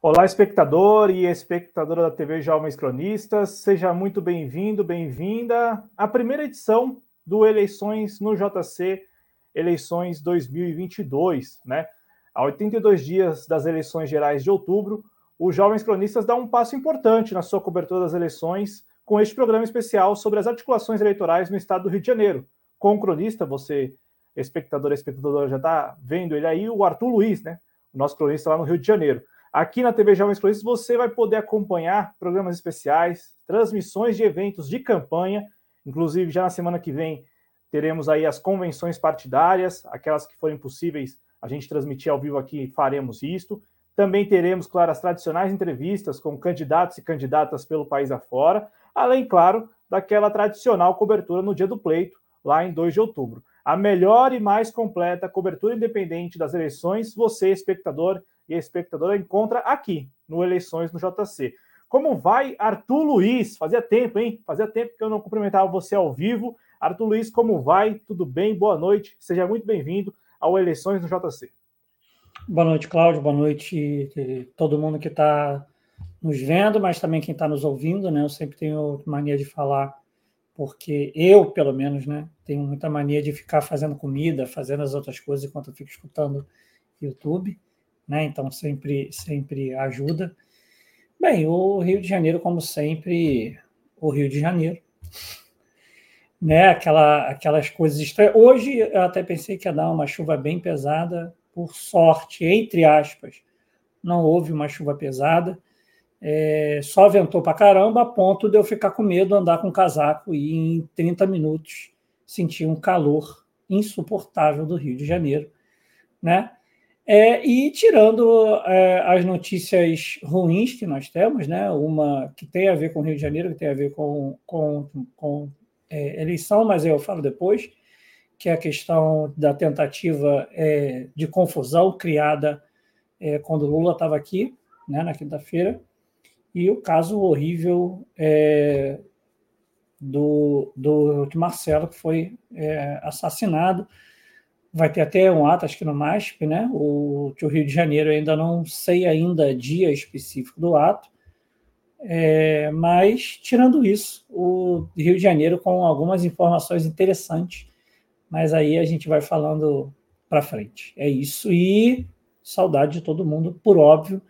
Olá, espectador e espectadora da TV Jovens Cronistas, seja muito bem-vindo, bem-vinda à primeira edição do Eleições no JC, Eleições 2022, né? A 82 dias das eleições gerais de outubro, o Jovens Cronistas dá um passo importante na sua cobertura das eleições com este programa especial sobre as articulações eleitorais no estado do Rio de Janeiro. Com o cronista, você, espectador espectadora, já está vendo ele aí, o Arthur Luiz, né? O nosso cronista lá no Rio de Janeiro. Aqui na TV Jovens Cronistas você vai poder acompanhar programas especiais, transmissões de eventos de campanha, inclusive já na semana que vem teremos aí as convenções partidárias, aquelas que forem possíveis a gente transmitir ao vivo aqui, faremos isto. Também teremos, claro, as tradicionais entrevistas com candidatos e candidatas pelo país afora, além, claro, daquela tradicional cobertura no dia do pleito, lá em 2 de outubro. A melhor e mais completa cobertura independente das eleições, você, espectador, e espectadora encontra aqui, no Eleições no JC. Como vai, Arthur Luiz? Fazia tempo, hein? Fazia tempo que eu não cumprimentava você ao vivo. Arthur Luiz, como vai? Tudo bem? Boa noite. Seja muito bem-vindo ao Eleições no JC. Boa noite, Cláudio. Boa noite todo mundo que está nos vendo, mas também quem está nos ouvindo, né? Eu sempre tenho mania de falar, porque eu, pelo menos, né, tenho muita mania de ficar fazendo comida, fazendo as outras coisas enquanto eu fico escutando YouTube né? Então sempre sempre ajuda. Bem, o Rio de Janeiro, como sempre, o Rio de Janeiro, né? Aquela, aquelas coisas estranhas. Hoje eu até pensei que ia dar uma chuva bem pesada, por sorte, entre aspas, não houve uma chuva pesada. É, só ventou para caramba, a ponto de eu ficar com medo, andar com casaco e em 30 minutos sentir um calor insuportável do Rio de Janeiro, né? É, e tirando é, as notícias ruins que nós temos, né, uma que tem a ver com o Rio de Janeiro, que tem a ver com, com, com é, eleição, mas eu falo depois, que é a questão da tentativa é, de confusão criada é, quando Lula estava aqui, né, na quinta-feira, e o caso horrível é, do, do Marcelo, que foi assassinado vai ter até um ato, acho que no MASP, né? O, o Rio de Janeiro ainda não sei ainda dia específico do ato, é, mas tirando isso, o Rio de Janeiro com algumas informações interessantes, mas aí a gente vai falando para frente. É isso e saudade de todo mundo, por óbvio.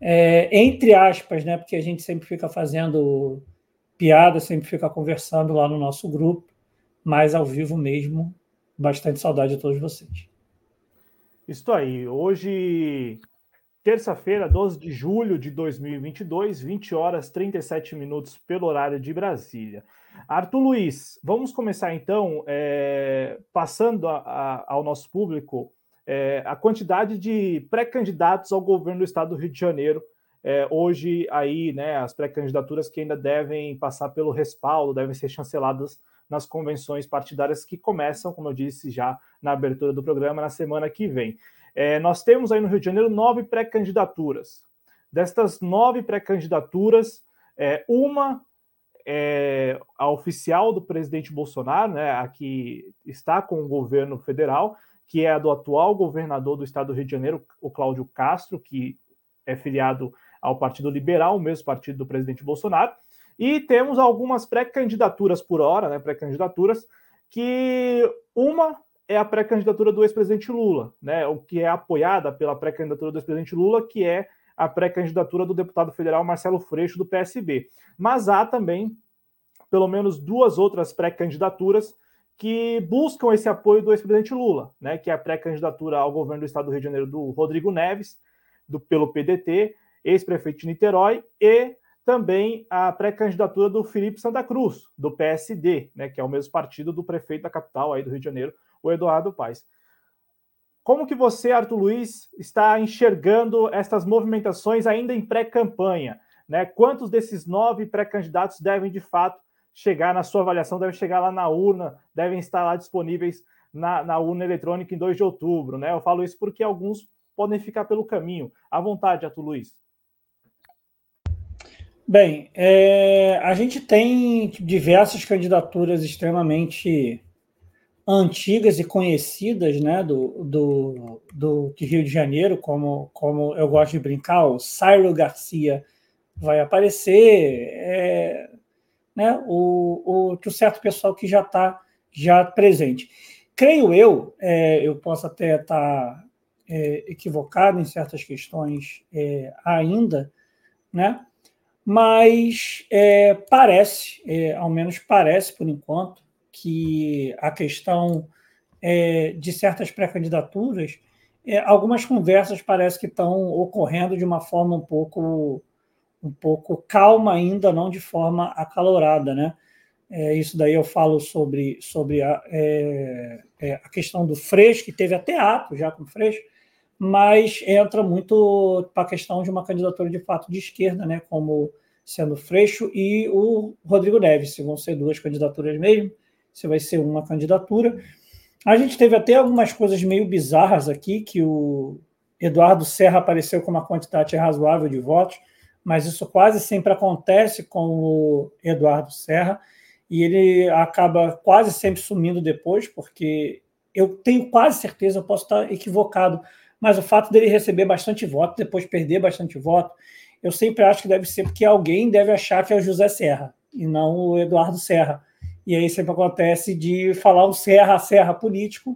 É, entre aspas, né? Porque a gente sempre fica fazendo piada, sempre fica conversando lá no nosso grupo, mas ao vivo mesmo bastante saudade de todos vocês. Isso aí. Hoje, terça-feira, 12 de julho de 2022, 20 horas 37 minutos pelo horário de Brasília. Arthur Luiz, vamos começar então é, passando a, a, ao nosso público é, a quantidade de pré-candidatos ao governo do estado do Rio de Janeiro. É, hoje, aí, né, as pré-candidaturas que ainda devem passar pelo respaldo, devem ser chanceladas nas convenções partidárias que começam, como eu disse já na abertura do programa, na semana que vem. É, nós temos aí no Rio de Janeiro nove pré-candidaturas. Destas nove pré-candidaturas, é, uma é a oficial do presidente Bolsonaro, né, a que está com o governo federal, que é a do atual governador do estado do Rio de Janeiro, o Cláudio Castro, que é filiado ao Partido Liberal, o mesmo partido do presidente Bolsonaro. E temos algumas pré-candidaturas por hora, né? Pré-candidaturas, que uma é a pré-candidatura do ex-presidente Lula, né? O que é apoiada pela pré-candidatura do ex-presidente Lula, que é a pré-candidatura do deputado federal Marcelo Freixo, do PSB. Mas há também pelo menos duas outras pré-candidaturas que buscam esse apoio do ex-presidente Lula, né? Que é a pré-candidatura ao governo do estado do Rio de Janeiro do Rodrigo Neves, do, pelo PDT, ex-prefeito de Niterói, e também a pré-candidatura do Felipe Santa Cruz, do PSD, né, que é o mesmo partido do prefeito da capital aí do Rio de Janeiro, o Eduardo Paes. Como que você, Arthur Luiz, está enxergando estas movimentações ainda em pré-campanha? Né? Quantos desses nove pré-candidatos devem, de fato, chegar na sua avaliação, devem chegar lá na urna, devem estar lá disponíveis na, na urna eletrônica em 2 de outubro? Né? Eu falo isso porque alguns podem ficar pelo caminho. À vontade, Arthur Luiz. Bem, é, a gente tem diversas candidaturas extremamente antigas e conhecidas né, do, do, do Rio de Janeiro, como, como eu gosto de brincar, o Ciro Garcia vai aparecer, é, né, o, o, o certo pessoal que já está já presente. Creio eu, é, eu posso até estar tá, é, equivocado em certas questões é, ainda, né? mas é, parece, é, ao menos parece por enquanto, que a questão é, de certas pré-candidaturas, é, algumas conversas parece que estão ocorrendo de uma forma um pouco, um pouco calma ainda, não de forma acalorada, né? É, isso daí eu falo sobre, sobre a, é, a questão do Freixo, que teve até ato já com o Freixo, mas entra muito para a questão de uma candidatura de fato de esquerda, né, como sendo Freixo e o Rodrigo Neves, se vão ser duas candidaturas mesmo, se vai ser uma candidatura. A gente teve até algumas coisas meio bizarras aqui, que o Eduardo Serra apareceu com uma quantidade razoável de votos, mas isso quase sempre acontece com o Eduardo Serra, e ele acaba quase sempre sumindo depois, porque eu tenho quase certeza, eu posso estar equivocado, mas o fato dele receber bastante voto, depois perder bastante voto, eu sempre acho que deve ser porque alguém deve achar que é o José Serra e não o Eduardo Serra. E aí sempre acontece de falar o Serra, Serra político,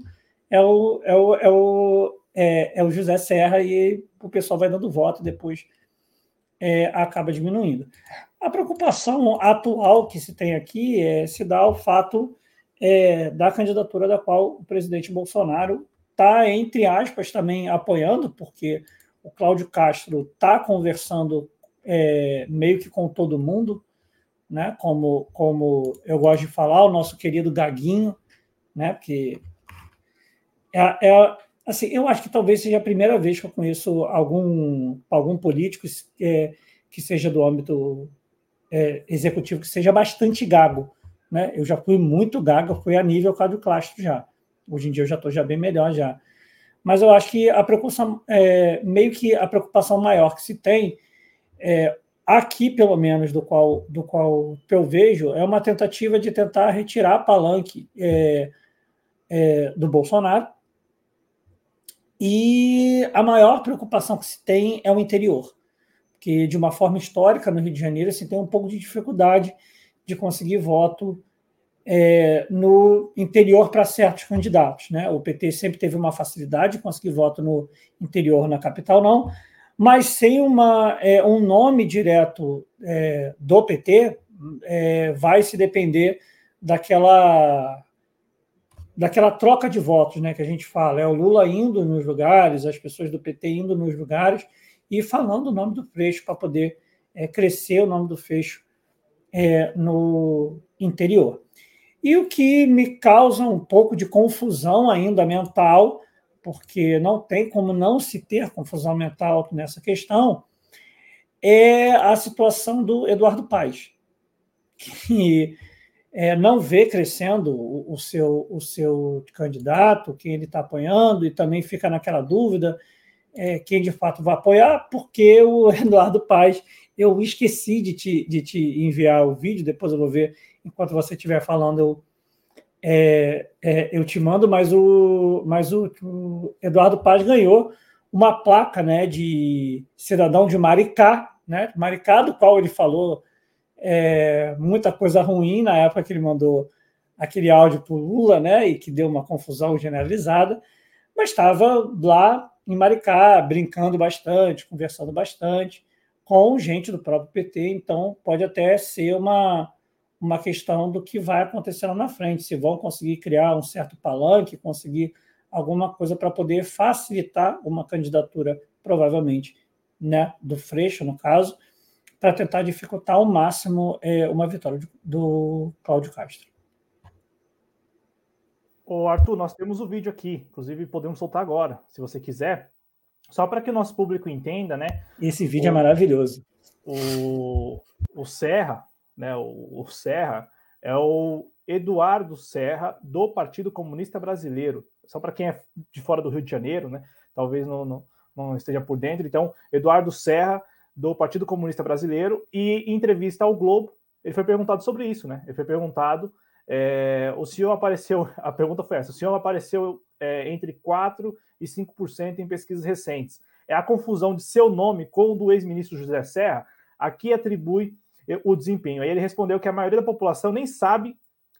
é o, é o, é o, é, é o José Serra e o pessoal vai dando voto depois é, acaba diminuindo. A preocupação atual que se tem aqui é se dá o fato é, da candidatura da qual o presidente Bolsonaro está, entre aspas, também apoiando, porque o Cláudio Castro está conversando é, meio que com todo mundo, né? Como, como eu gosto de falar, o nosso querido Gaguinho, né? Porque é, é, assim, eu acho que talvez seja a primeira vez que eu conheço algum, algum político é, que seja do âmbito é, executivo que seja bastante gago. Né? Eu já fui muito gago, fui a nível Cláudio Castro já. Hoje em dia eu já estou já bem melhor já. Mas eu acho que a preocupação, é, meio que a preocupação maior que se tem, é, aqui pelo menos, do qual, do qual eu vejo, é uma tentativa de tentar retirar a palanque é, é, do Bolsonaro. E a maior preocupação que se tem é o interior, que de uma forma histórica no Rio de Janeiro se tem um pouco de dificuldade de conseguir voto é, no interior para certos candidatos. Né? O PT sempre teve uma facilidade de conseguir voto no interior, na capital não, mas sem uma, é, um nome direto é, do PT, é, vai se depender daquela daquela troca de votos né, que a gente fala. É o Lula indo nos lugares, as pessoas do PT indo nos lugares e falando o nome do Freixo para poder é, crescer o nome do Freixo é, no interior. E o que me causa um pouco de confusão ainda mental, porque não tem como não se ter confusão mental nessa questão, é a situação do Eduardo Paes, que é, não vê crescendo o, o, seu, o seu candidato, quem ele está apoiando, e também fica naquela dúvida é, quem de fato vai apoiar, porque o Eduardo Paes, eu esqueci de te, de te enviar o vídeo, depois eu vou ver enquanto você estiver falando, eu, é, é, eu te mando, mas o, mas o, o, Eduardo Paz ganhou uma placa né, de cidadão de Maricá, né, Maricá, do qual ele falou é, muita coisa ruim na época que ele mandou aquele áudio para o Lula, né, e que deu uma confusão generalizada, mas estava lá em Maricá, brincando bastante, conversando bastante com gente do próprio PT, então pode até ser uma, uma questão do que vai acontecer lá na frente, se vão conseguir criar um certo palanque, conseguir alguma coisa para poder facilitar uma candidatura, provavelmente, né, do Freixo, no caso, para tentar dificultar ao máximo é, uma vitória do Cláudio Castro. Ô Arthur, nós temos o vídeo aqui, inclusive podemos soltar agora, se você quiser. Só para que o nosso público entenda, né? Esse vídeo é o, é maravilhoso. O, o Serra, né, o, o Serra, é o Eduardo Serra, do Partido Comunista Brasileiro. Só para quem é de fora do Rio de Janeiro, né, talvez não, não, não esteja por dentro. Então, Eduardo Serra, do Partido Comunista Brasileiro, e em entrevista ao Globo, ele foi perguntado sobre isso, né? Ele foi perguntado: é, o senhor apareceu, a pergunta foi essa: o senhor apareceu é, entre 4% e 5% em pesquisas recentes. É a confusão de seu nome com o do ex-ministro José Serra, aqui atribui o desempenho. Aí ele respondeu que a maioria da população nem sabe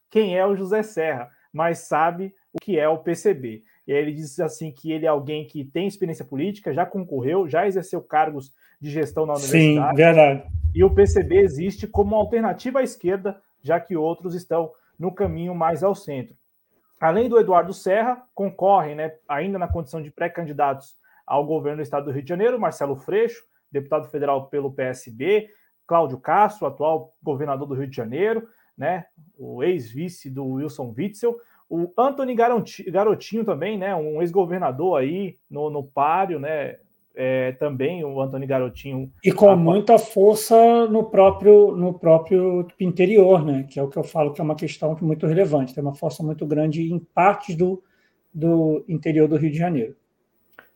quem é o José Serra, mas sabe o que é o PCB. E aí ele diz assim que ele é alguém que tem experiência política, já concorreu, já exerceu cargos de gestão na universidade. Sim, verdade. E o PCB existe como alternativa à esquerda, já que outros estão no caminho mais ao centro. Além do Eduardo Serra, concorrem, né, ainda na condição de pré-candidatos ao governo do estado do Rio de Janeiro, Marcelo Freixo, deputado federal pelo PSB, Cláudio Castro, atual governador do Rio de Janeiro, né, o ex-vice do Wilson Witzel, o Anthony Garotinho também, né, um ex-governador aí no, no páreo, né, é, também o Antônio Garotinho. E com a... muita força no próprio, no próprio interior, né? Que é o que eu falo que é uma questão muito relevante. Tem uma força muito grande em partes do, do interior do Rio de Janeiro.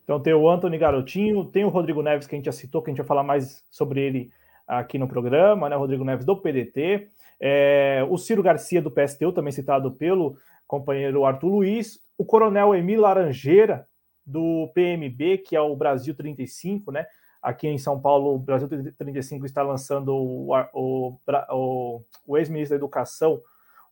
Então tem o Antônio Garotinho, tem o Rodrigo Neves, que a gente já citou, que a gente vai falar mais sobre ele aqui no programa, né? Rodrigo Neves do PDT. É, o Ciro Garcia do PSTU, também citado pelo companheiro Arthur Luiz. O coronel Emílio Laranjeira, do PMB, que é o Brasil 35, né? Aqui em São Paulo, o Brasil 35 está lançando o, o, o, o ex-ministro da Educação,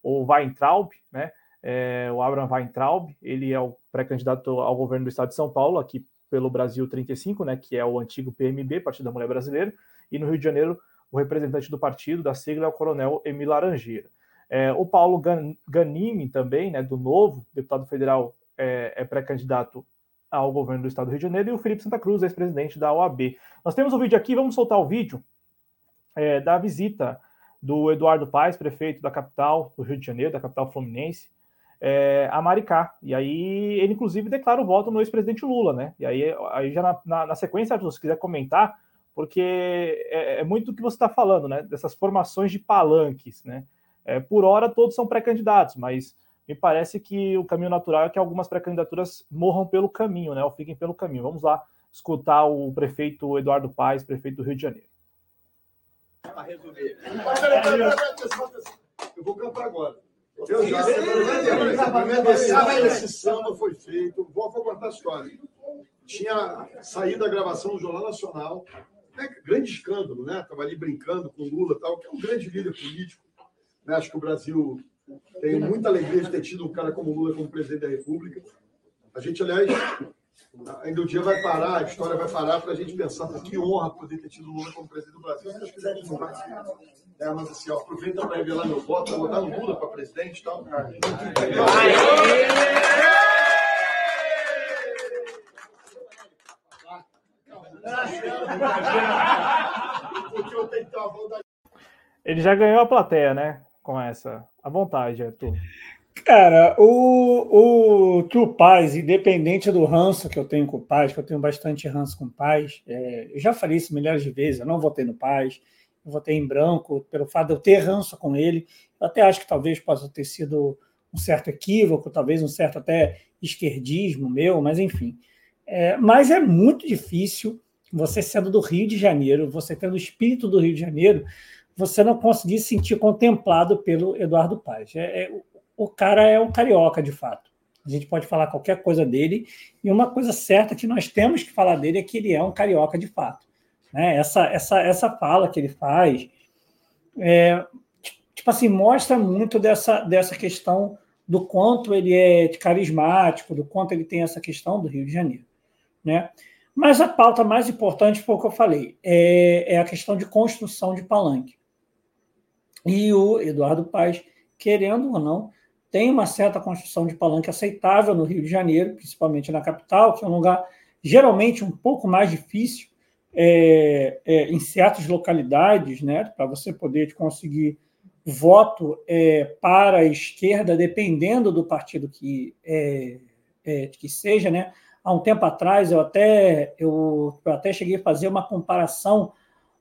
o Weintraub, né? É, o Abraham Weintraub, ele é o pré-candidato ao governo do estado de São Paulo, aqui pelo Brasil 35, né? Que é o antigo PMB, Partido da Mulher Brasileira, e no Rio de Janeiro, o representante do partido, da sigla, é o coronel Emílio Laranjeira. É, o Paulo Ganimi também, né, do Novo, deputado federal, é, é pré-candidato ao governo do estado do Rio de Janeiro, e o Felipe Santa Cruz, ex-presidente da OAB. Nós temos o um vídeo aqui, vamos soltar o vídeo é, da visita do Eduardo Paes, prefeito da capital do Rio de Janeiro, da capital fluminense, é, a Maricá. E aí ele, inclusive, declara o voto no ex-presidente Lula, né? E aí, aí já na, na, na sequência, se você quiser comentar, porque é, é muito do que você está falando, né? Dessas formações de palanques, né? É, por hora, todos são pré-candidatos, mas me parece que o caminho natural é que algumas pré-candidaturas morram pelo caminho, né? Ou fiquem pelo caminho. Vamos lá escutar o prefeito Eduardo Paes, prefeito do Rio de Janeiro. Para resumir. Eu vou cantar agora. Eu já esse samba foi feito. Vou, contar a história. Tinha saído a gravação do Jornal Nacional. Né, grande escândalo, né? Estava ali brincando com Lula tal, que é um grande líder político. Né? Acho que o Brasil tenho muita alegria de ter tido um cara como Lula como presidente da República. A gente, aliás, ainda o dia vai parar, a história vai parar para a gente pensar que honra poder ter tido Lula como presidente do Brasil. Se Deus quiser, não mais. É, mas assim, ó, aproveita para revelar meu voto, para botar no Lula para presidente e tal. Ele já ganhou a plateia, né? Com essa. À vontade, Arthur. Cara, o, o True Paz, independente do ranço que eu tenho com o Paz, que eu tenho bastante ranço com o Paz, é, eu já falei isso milhares de vezes, eu não votei no Paz, eu votei em branco pelo fato de eu ter ranço com ele. Eu até acho que talvez possa ter sido um certo equívoco, talvez um certo até esquerdismo meu, mas enfim. É, mas é muito difícil você sendo do Rio de Janeiro, você tendo o espírito do Rio de Janeiro, você não conseguir se sentir contemplado pelo Eduardo Paz. É, é, o cara é um carioca, de fato. A gente pode falar qualquer coisa dele, e uma coisa certa que nós temos que falar dele é que ele é um carioca de fato. Né? Essa, essa, essa fala que ele faz, é, tipo assim, mostra muito dessa, dessa questão do quanto ele é carismático, do quanto ele tem essa questão do Rio de Janeiro. Né? Mas a pauta mais importante o que eu falei, é, é a questão de construção de palanque. E o Eduardo Paes, querendo ou não, tem uma certa construção de palanque aceitável no Rio de Janeiro, principalmente na capital, que é um lugar geralmente um pouco mais difícil é, é, em certas localidades, né, para você poder conseguir voto é, para a esquerda, dependendo do partido que, é, é, que seja. Né? Há um tempo atrás, eu até, eu, eu até cheguei a fazer uma comparação.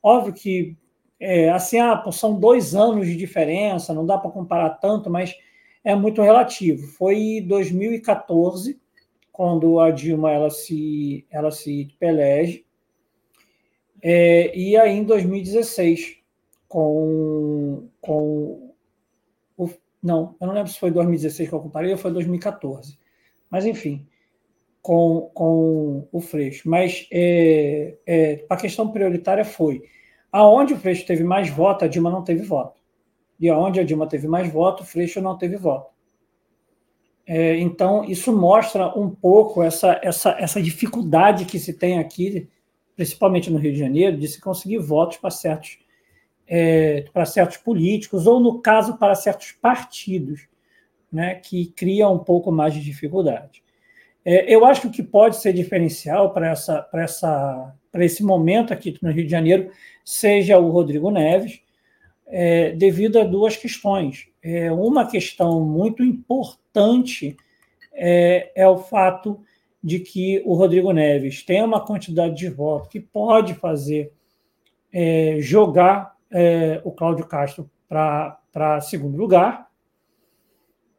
Óbvio que é, assim, ah, são dois anos de diferença, não dá para comparar tanto, mas é muito relativo. Foi 2014, quando a Dilma ela se, ela se pelege, é, e aí em 2016, com, com o, não, eu não lembro se foi 2016 que eu comparei ou foi 2014, mas enfim, com, com o Freixo. Mas é, é, a questão prioritária foi aonde o Freixo teve mais voto, a Dilma não teve voto. E aonde a Dilma teve mais voto, o Freixo não teve voto. É, então, isso mostra um pouco essa, essa, essa dificuldade que se tem aqui, principalmente no Rio de Janeiro, de se conseguir votos para certos, é, para certos políticos, ou, no caso, para certos partidos, né, que criam um pouco mais de dificuldade. É, eu acho que o que pode ser diferencial para essa, para essa, para esse momento aqui no Rio de Janeiro seja o Rodrigo Neves, é, devido a duas questões. É, uma questão muito importante é, é, o fato de que o Rodrigo Neves tem uma quantidade de votos que pode fazer é, jogar é, o Cláudio Castro para segundo lugar,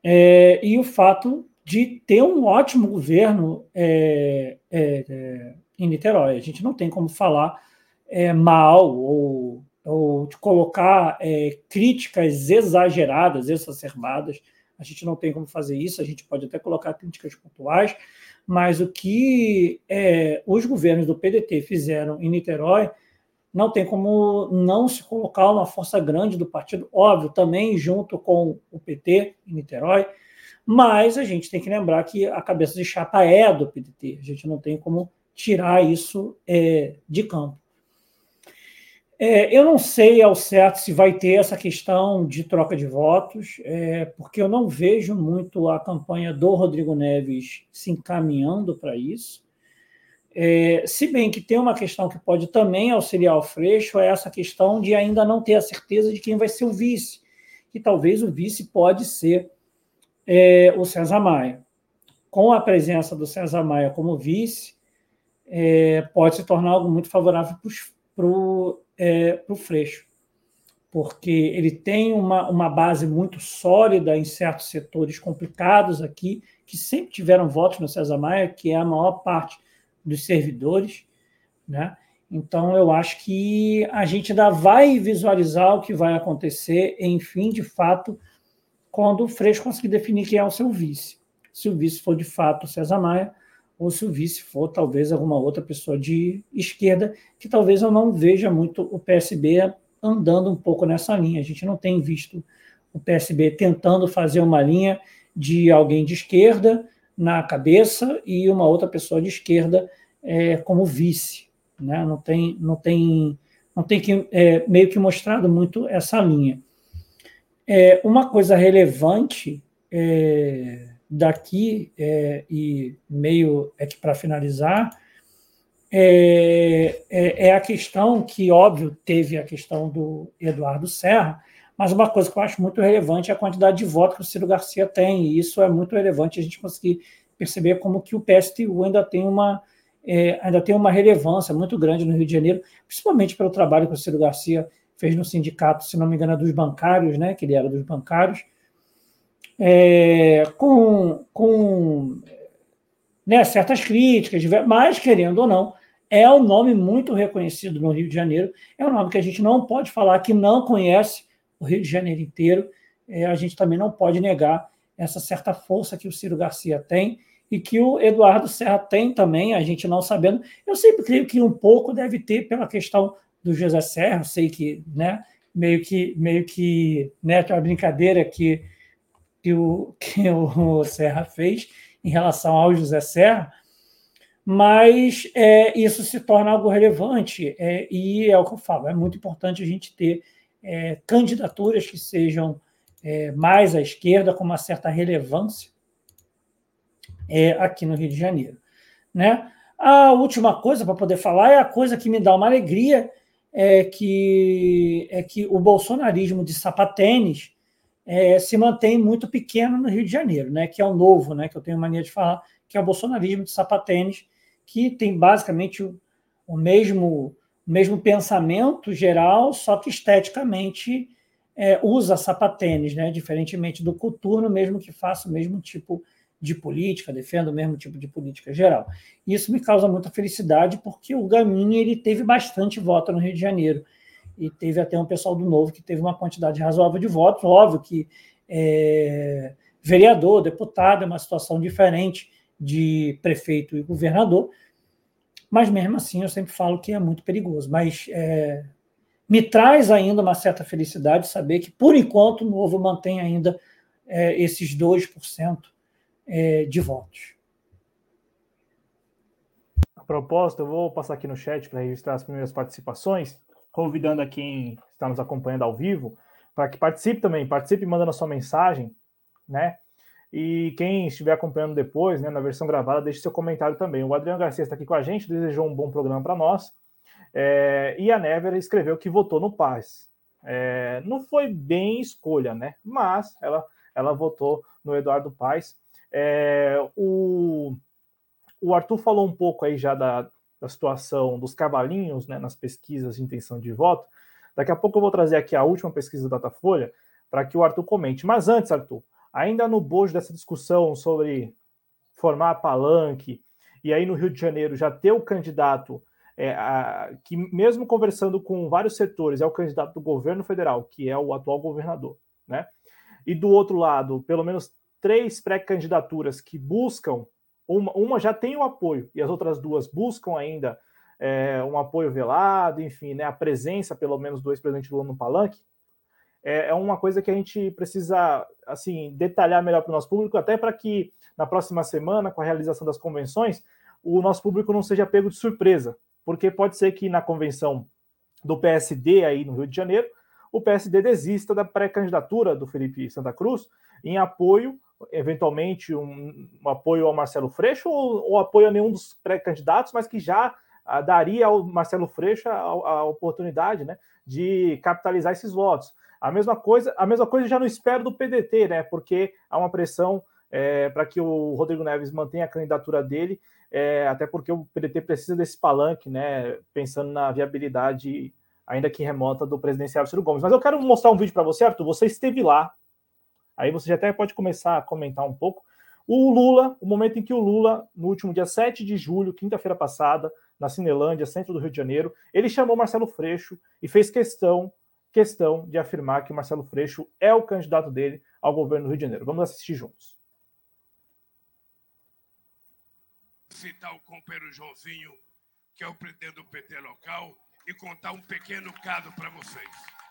é, e o fato de ter um ótimo governo é, é, é, em Niterói. A gente não tem como falar é, mal ou, ou de colocar é, críticas exageradas, exacerbadas. A gente não tem como fazer isso. A gente pode até colocar críticas pontuais, mas o que é, os governos do PDT fizeram em Niterói não tem como não se colocar uma força grande do partido, óbvio, também junto com o PT em Niterói, mas a gente tem que lembrar que a cabeça de chapa é do PDT, a gente não tem como tirar isso é, de campo. É, eu não sei ao certo se vai ter essa questão de troca de votos, é, porque eu não vejo muito a campanha do Rodrigo Neves se encaminhando para isso. É, se bem que tem uma questão que pode também auxiliar o Freixo, é essa questão de ainda não ter a certeza de quem vai ser o vice, que talvez o vice pode ser é, o César Maia. Com a presença do César Maia como vice, é, pode se tornar algo muito favorável para o é, Freixo, porque ele tem uma, uma base muito sólida em certos setores complicados aqui, que sempre tiveram votos no César Maia, que é a maior parte dos servidores, né? Então, eu acho que a gente ainda vai visualizar o que vai acontecer, enfim, de fato, quando o Freixo conseguir definir quem é o seu vice. Se o vice for de fato César Maia, ou se o vice for talvez alguma outra pessoa de esquerda, que talvez eu não veja muito o PSB andando um pouco nessa linha. A gente não tem visto o PSB tentando fazer uma linha de alguém de esquerda na cabeça e uma outra pessoa de esquerda é, como vice. Né? Não tem, não tem, não tem que, é, meio que mostrado muito essa linha. É, uma coisa relevante é, daqui, é, e meio é que para finalizar, é, é, é, a questão que, óbvio, teve a questão do Eduardo Serra, mas uma coisa que eu acho muito relevante é a quantidade de votos que o Ciro Garcia tem, e isso é muito relevante a gente conseguir perceber como que o PSTU ainda tem uma, é, ainda tem uma relevância muito grande no Rio de Janeiro, principalmente pelo trabalho que o Ciro Garcia fez no sindicato, se não me engano, é dos bancários, né, que ele era dos bancários, é, com, com né, certas críticas, mas, querendo ou não, é um nome muito reconhecido no Rio de Janeiro, é um nome que a gente não pode falar que não conhece o Rio de Janeiro inteiro, é, a gente também não pode negar essa certa força que o Ciro Garcia tem e que o Eduardo Serra tem também, a gente não sabendo. Eu sempre creio que um pouco deve ter pela questão do José Serra, sei que, né, meio que, meio que, né, tem uma brincadeira que, que, o, que o Serra fez em relação ao José Serra, mas é, isso se torna algo relevante é, e é o que eu falo, é muito importante a gente ter é, candidaturas que sejam é, mais à esquerda, com uma certa relevância é, aqui no Rio de Janeiro. Né? A última coisa para poder falar é a coisa que me dá uma alegria, é que, é que o bolsonarismo de sapatênis é, se mantém muito pequeno no Rio de Janeiro, né? que é o novo, né? que eu tenho mania de falar, que é o bolsonarismo de sapatênis, que tem basicamente o, o mesmo, o mesmo pensamento geral, só que esteticamente é, usa sapatênis, né? diferentemente do coturno, mesmo que faça o mesmo tipo de política, defendo o mesmo tipo de política geral. Isso me causa muita felicidade, porque o Gamini ele teve bastante voto no Rio de Janeiro. E teve até um pessoal do Novo que teve uma quantidade razoável de votos. Óbvio que é, vereador, deputado é uma situação diferente de prefeito e governador, mas mesmo assim eu sempre falo que é muito perigoso. Mas é, me traz ainda uma certa felicidade saber que, por enquanto, o Novo mantém ainda é, esses 2% é, de votos. A propósito, eu vou passar aqui no chat para registrar as primeiras participações, convidando a quem está nos acompanhando ao vivo para que participe também, participe mandando a sua mensagem, né? E quem estiver acompanhando depois, né, na versão gravada, deixe seu comentário também. O Adriano Garcia está aqui com a gente, desejou um bom programa para nós. É, e a Never escreveu que votou no Paz. É, não foi bem escolha, né? Mas ela, ela votou no Eduardo Paes. É, o, o Arthur falou um pouco aí já da, da situação dos cavalinhos né, nas pesquisas de intenção de voto. Daqui a pouco eu vou trazer aqui a última pesquisa da Datafolha para que o Arthur comente. Mas antes, Arthur, ainda no bojo dessa discussão sobre formar palanque, e aí no Rio de Janeiro já ter o candidato é, a, que, mesmo conversando com vários setores, é o candidato do governo federal, que é o atual governador, né? E do outro lado, pelo menos três pré-candidaturas que buscam, uma, uma, já tem o apoio e as outras duas buscam ainda é, um apoio velado, enfim, né, a presença, pelo menos, do ex-presidente Lula no palanque, é, é, uma coisa que a gente precisa assim detalhar melhor para o nosso público, até para que na próxima semana, com a realização das convenções, o nosso público não seja pego de surpresa, porque pode ser que na convenção do PSD aí no Rio de Janeiro, o PSD desista da pré-candidatura do Felipe Santa Cruz em apoio eventualmente um, um, apoio ao Marcelo Freixo ou, ou apoio a nenhum dos pré-candidatos, mas que já ah, daria ao Marcelo Freixo a, a, oportunidade né, de capitalizar esses votos. A mesma coisa, a mesma coisa já não espero do PDT, né? Porque há uma pressão é, para que o Rodrigo Neves mantenha a candidatura dele, é, até porque o PDT precisa desse palanque, né? Pensando na viabilidade, ainda que remota, do presidencial Ciro Gomes. Mas eu quero mostrar um vídeo para você, Arthur. Você esteve lá Aí você já até pode começar a comentar um pouco. O Lula, o momento em que o Lula, no último dia 7 de julho, quinta-feira passada, na Cinelândia, centro do Rio de Janeiro, ele chamou Marcelo Freixo e fez questão, questão de afirmar que Marcelo Freixo é o candidato dele ao governo do Rio de Janeiro. Vamos assistir juntos. Citar o companheiro Joãozinho, que é o presidente do PT local, e contar um pequeno caso para vocês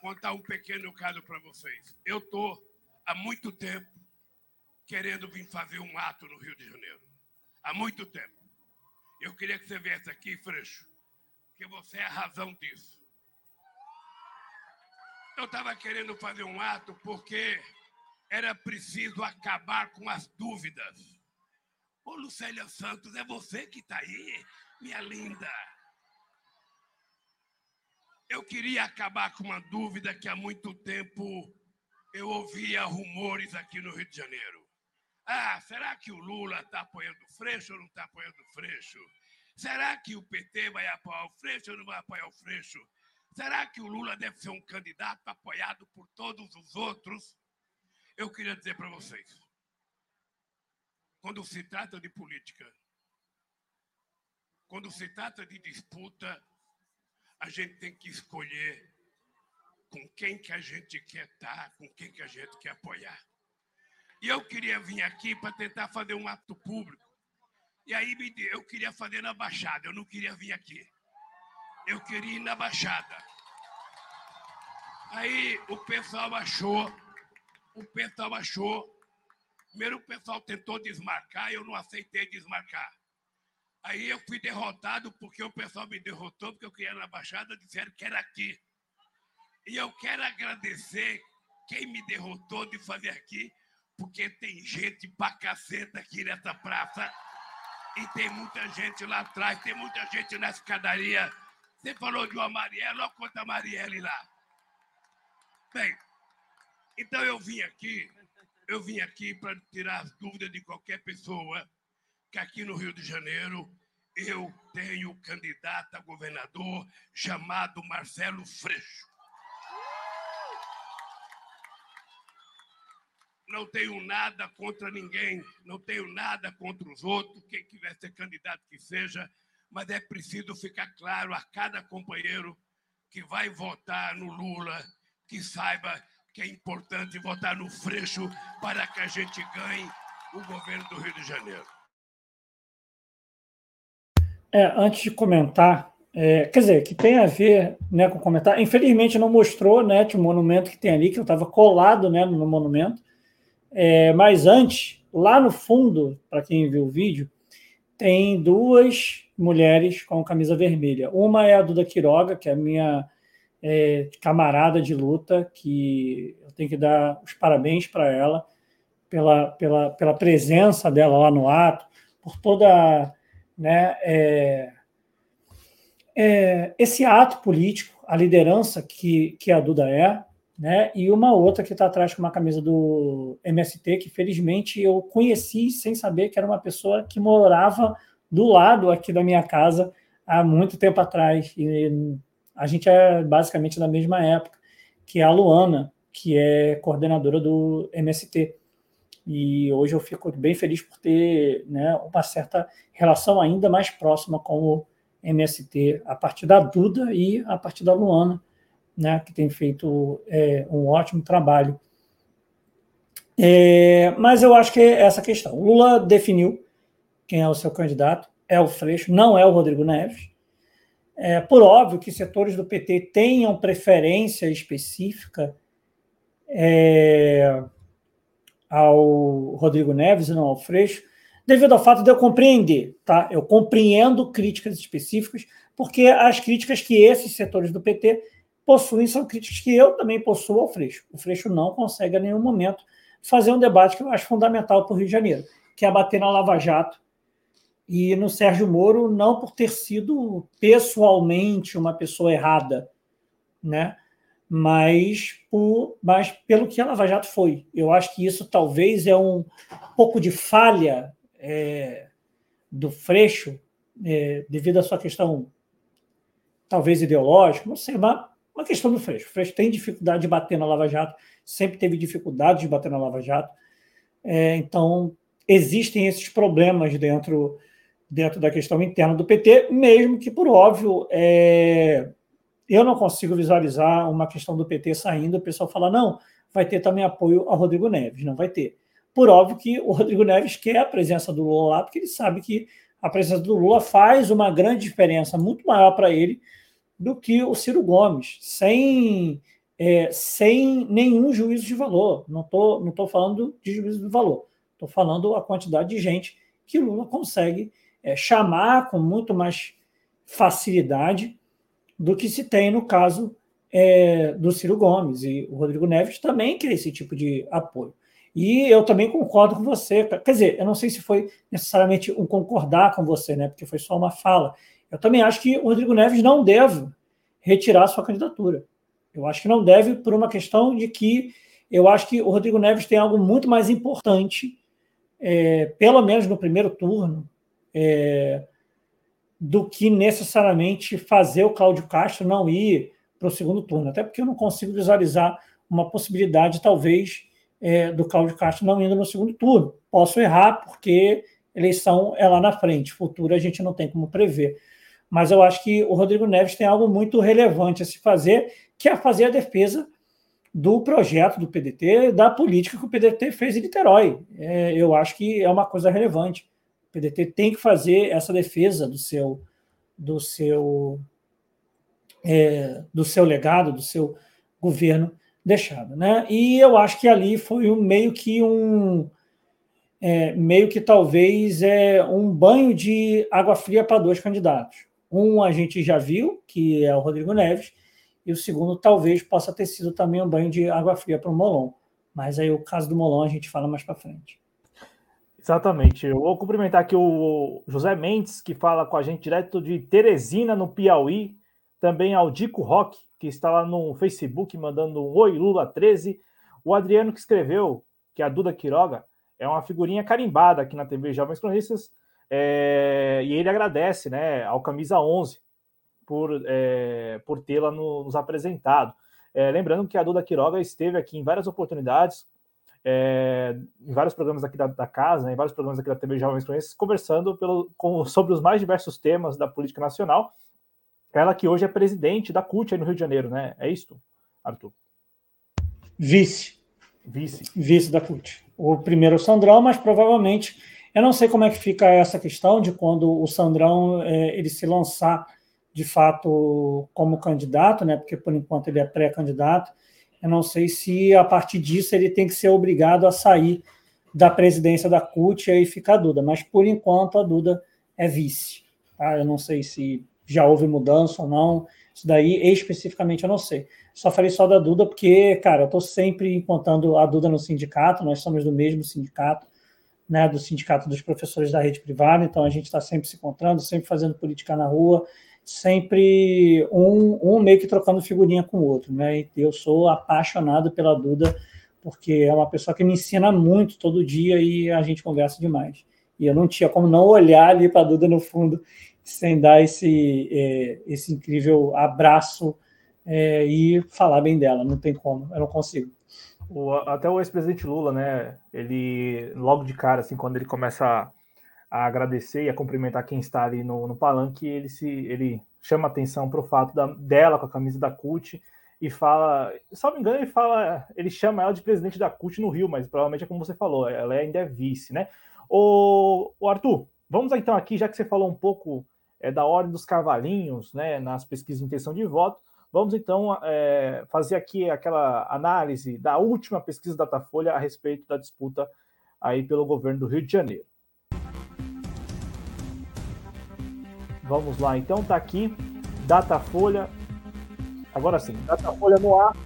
contar um pequeno caso para vocês. Eu estou há muito tempo querendo vir fazer um ato no Rio de Janeiro. Há muito tempo. Eu queria que você viesse aqui, Freixo, porque você é a razão disso. Eu estava querendo fazer um ato porque era preciso acabar com as dúvidas. Ô, Lucélia Santos, é você que está aí, minha linda. Eu queria acabar com uma dúvida que há muito tempo eu ouvia rumores aqui no Rio de Janeiro. Ah, será que o Lula está apoiando o Freixo ou não está apoiando o Freixo? Será que o PT vai apoiar o Freixo ou não vai apoiar o Freixo? Será que o Lula deve ser um candidato apoiado por todos os outros? Eu queria dizer para vocês: quando se trata de política, quando se trata de disputa, a gente tem que escolher com quem que a gente quer estar, com quem que a gente quer apoiar. E eu queria vir aqui para tentar fazer um ato público. E aí eu queria fazer na Baixada, eu não queria vir aqui. Eu queria ir na Baixada. Aí o pessoal achou, o pessoal achou. Primeiro o pessoal tentou desmarcar, eu não aceitei desmarcar. Aí eu fui derrotado porque o pessoal me derrotou, porque eu queria na Baixada, disseram que era aqui. E eu quero agradecer quem me derrotou de fazer aqui, porque tem gente pra caceta aqui nessa praça. E tem muita gente lá atrás, tem muita gente na escadaria. Você falou de uma Marielle, olha quanta Marielle lá. Bem, então eu vim aqui, eu vim aqui para tirar as dúvidas de qualquer pessoa que aqui no Rio de Janeiro eu tenho candidato a governador chamado Marcelo Freixo. não tenho nada contra ninguém, não tenho nada contra os outros, quem quiser ser candidato que seja, mas é preciso ficar claro a cada companheiro que vai votar no Lula, que saiba que é importante votar no Freixo para que a gente ganhe o governo do Rio de Janeiro. É, antes de comentar, é, quer dizer, que tem a ver né, com comentar, infelizmente não mostrou né, o monumento que tem ali, que eu estava colado né, no monumento, é, mas antes, lá no fundo, para quem viu o vídeo, tem duas mulheres com camisa vermelha. Uma é a Duda Quiroga, que é a minha é, camarada de luta, que eu tenho que dar os parabéns para ela pela, pela, pela presença dela lá no ato, por toda né, é, é, esse ato político, a liderança que, que a Duda é, né? E uma outra que está atrás com uma camisa do MST, que felizmente eu conheci sem saber que era uma pessoa que morava do lado aqui da minha casa há muito tempo atrás. E a gente é basicamente da mesma época, que é a Luana, que é coordenadora do MST. E hoje eu fico bem feliz por ter né, uma certa relação ainda mais próxima com o MST, a partir da Duda e a partir da Luana né, que tem feito é, um ótimo trabalho. É, mas eu acho que é essa questão. O Lula definiu quem é o seu candidato, é o Freixo, não é o Rodrigo Neves. É, por óbvio que setores do PT tenham preferência específica é, ao Rodrigo Neves e não ao Freixo, devido ao fato de eu compreender, tá? Eu compreendo críticas específicas, porque as críticas que esses setores do PT possuem são críticas que eu também possuo ao Freixo. O Freixo não consegue, a nenhum momento, fazer um debate que eu acho fundamental para o Rio de Janeiro, que é bater na Lava Jato e no Sérgio Moro, não por ter sido pessoalmente uma pessoa errada, né? Mas, por, mas pelo que a Lava Jato foi. Eu acho que isso talvez é um pouco de falha é, do Freixo, é, devido à sua questão talvez ideológica, não sei, mas uma questão do Freixo. O Freixo tem dificuldade de bater na Lava Jato, sempre teve dificuldade de bater na Lava Jato. É, então, existem esses problemas dentro, dentro da questão interna do PT, mesmo que, por óbvio, é, eu não consigo visualizar uma questão do PT saindo, o pessoal fala, não, vai ter também apoio ao Rodrigo Neves. Não vai ter. Por óbvio que o Rodrigo Neves quer a presença do Lula lá, porque ele sabe que a presença do Lula faz uma grande diferença, muito maior para ele do que o Ciro Gomes, sem, é, sem nenhum juízo de valor. Não estou não tô falando de juízo de valor, estou falando a quantidade de gente que Lula consegue é, chamar com muito mais facilidade do que se tem no caso é, do Ciro Gomes. E o Rodrigo Neves também quer esse tipo de apoio. E eu também concordo com você. Quer dizer, eu não sei se foi necessariamente um concordar com você, né? Porque foi só uma fala. Eu também acho que o Rodrigo Neves não deve retirar sua candidatura. Eu acho que não deve, por uma questão de que eu acho que o Rodrigo Neves tem algo muito mais importante, é, pelo menos no primeiro turno, é, do que necessariamente fazer o Cláudio Castro não ir para o segundo turno. Até porque eu não consigo visualizar uma possibilidade, talvez, é, do Cláudio Castro não indo no segundo turno. Posso errar, porque eleição é lá na frente, futuro a gente não tem como prever mas eu acho que o Rodrigo Neves tem algo muito relevante a se fazer, que é fazer a defesa do projeto do PDT, da política que o PDT fez em Niterói. É, eu acho que é uma coisa relevante. O PDT tem que fazer essa defesa do seu do seu é, do seu legado, do seu governo deixado, né? E eu acho que ali foi um meio que um é, meio que talvez é um banho de água fria para dois candidatos. Um a gente já viu, que é o Rodrigo Neves, e o segundo talvez possa ter sido também um banho de água fria para o Molon. Mas aí o caso do Molon a gente fala mais para frente. Exatamente. Eu vou cumprimentar aqui o José Mendes, que fala com a gente direto de Teresina, no Piauí. Também ao Dico Rock, que está lá no Facebook mandando um Oi Lula 13. O Adriano, que escreveu que a Duda Quiroga é uma figurinha carimbada aqui na TV Jovens Cronistas. É, e ele agradece né, ao Camisa 11 por, é, por tê-la nos apresentado. É, lembrando que a Duda Quiroga esteve aqui em várias oportunidades, é, em vários programas aqui da, da casa, né, em vários programas aqui da TV Jovens Conheces, conversando pelo, com, sobre os mais diversos temas da política nacional. Ela que hoje é presidente da CUT aí no Rio de Janeiro, né? É isso, Arthur? Vice. Vice. Vice da CUT. O primeiro é o Sandrão, mas provavelmente eu não sei como é que fica essa questão de quando o Sandrão é, ele se lançar de fato como candidato, né? Porque por enquanto ele é pré-candidato. Eu não sei se a partir disso ele tem que ser obrigado a sair da presidência da CUT e aí fica a Duda, mas por enquanto a Duda é vice. Tá? Eu não sei se já houve mudança ou não. Isso daí especificamente eu não sei. Só falei só da Duda porque, cara, eu estou sempre encontrando a Duda no sindicato, nós somos do mesmo sindicato né, do Sindicato dos Professores da Rede Privada, então a gente está sempre se encontrando, sempre fazendo política na rua, sempre um, um meio que trocando figurinha com o outro. Né? Eu sou apaixonado pela Duda, porque é uma pessoa que me ensina muito todo dia e a gente conversa demais. E eu não tinha como não olhar ali para a Duda no fundo sem dar esse, é, esse incrível abraço é, e falar bem dela. Não tem como, eu não consigo. O, até o ex-presidente Lula, né? Ele, logo de cara, assim, quando ele começa a, agradecer e a cumprimentar quem está ali no, no palanque, ele se ele chama atenção para o fato da, dela com a camisa da CUT e fala, se não me engano, ele fala, ele chama ela de presidente da CUT no Rio, mas provavelmente é como você falou, ela ainda é vice, né? O, o Arthur, vamos então aqui, já que você falou um pouco é, da ordem dos cavalinhos, né, nas pesquisas de intenção de voto, Vamos então é, fazer aqui aquela análise da última pesquisa Datafolha a respeito da disputa aí pelo governo do Rio de Janeiro. Vamos lá, então tá aqui Datafolha. Agora sim, Datafolha no ar.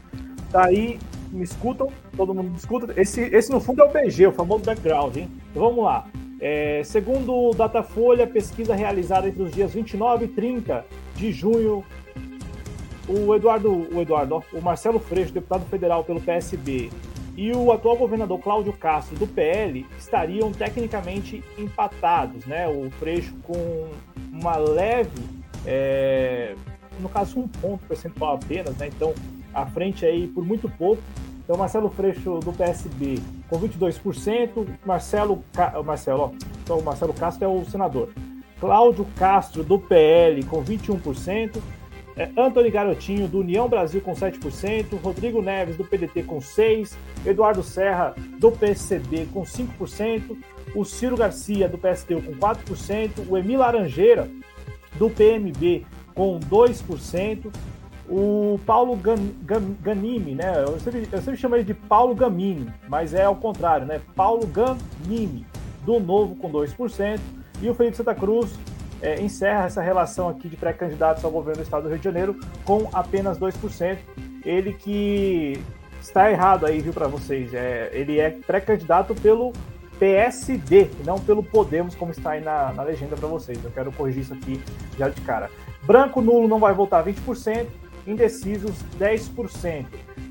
Tá aí, me escutam? Todo mundo me escuta? Esse, esse no fundo é o BG, o famoso background, hein? Então vamos lá. É, segundo o Datafolha, pesquisa realizada entre os dias 29 e 30 de junho o Eduardo, o Eduardo, o Marcelo Freixo, deputado federal pelo PSB, e o atual governador Cláudio Castro do PL estariam tecnicamente empatados, né? O Freixo com uma leve, é, no caso um ponto percentual apenas, né? Então à frente aí por muito pouco. Então Marcelo Freixo do PSB com 22%, Marcelo, Marcelo, ó, então Marcelo Castro é o senador. Cláudio Castro do PL com 21%, é, Garotinho, do União Brasil, com 7%, Rodrigo Neves, do PDT, com 6%, Eduardo Serra, do PCB, com 5%, o Ciro Garcia, do PSTU, com 4%, o Emil Laranjeira, do PMB, com 2%, o Paulo Gan, Gan, Ganimi, né? Eu sempre, eu sempre chamo ele de Paulo Gamini, mas é ao contrário, né? Paulo Ganimi, do Novo, com 2%, e o Felipe Santa Cruz, é, encerra essa relação aqui de pré-candidatos ao governo do estado do Rio de Janeiro com apenas 2%. Ele que está errado aí, viu, para vocês. É, ele é pré-candidato pelo PSD, não pelo Podemos, como está aí na, na legenda para vocês. Eu quero corrigir isso aqui já de cara. Branco nulo não vai votar 20%, indecisos 10%.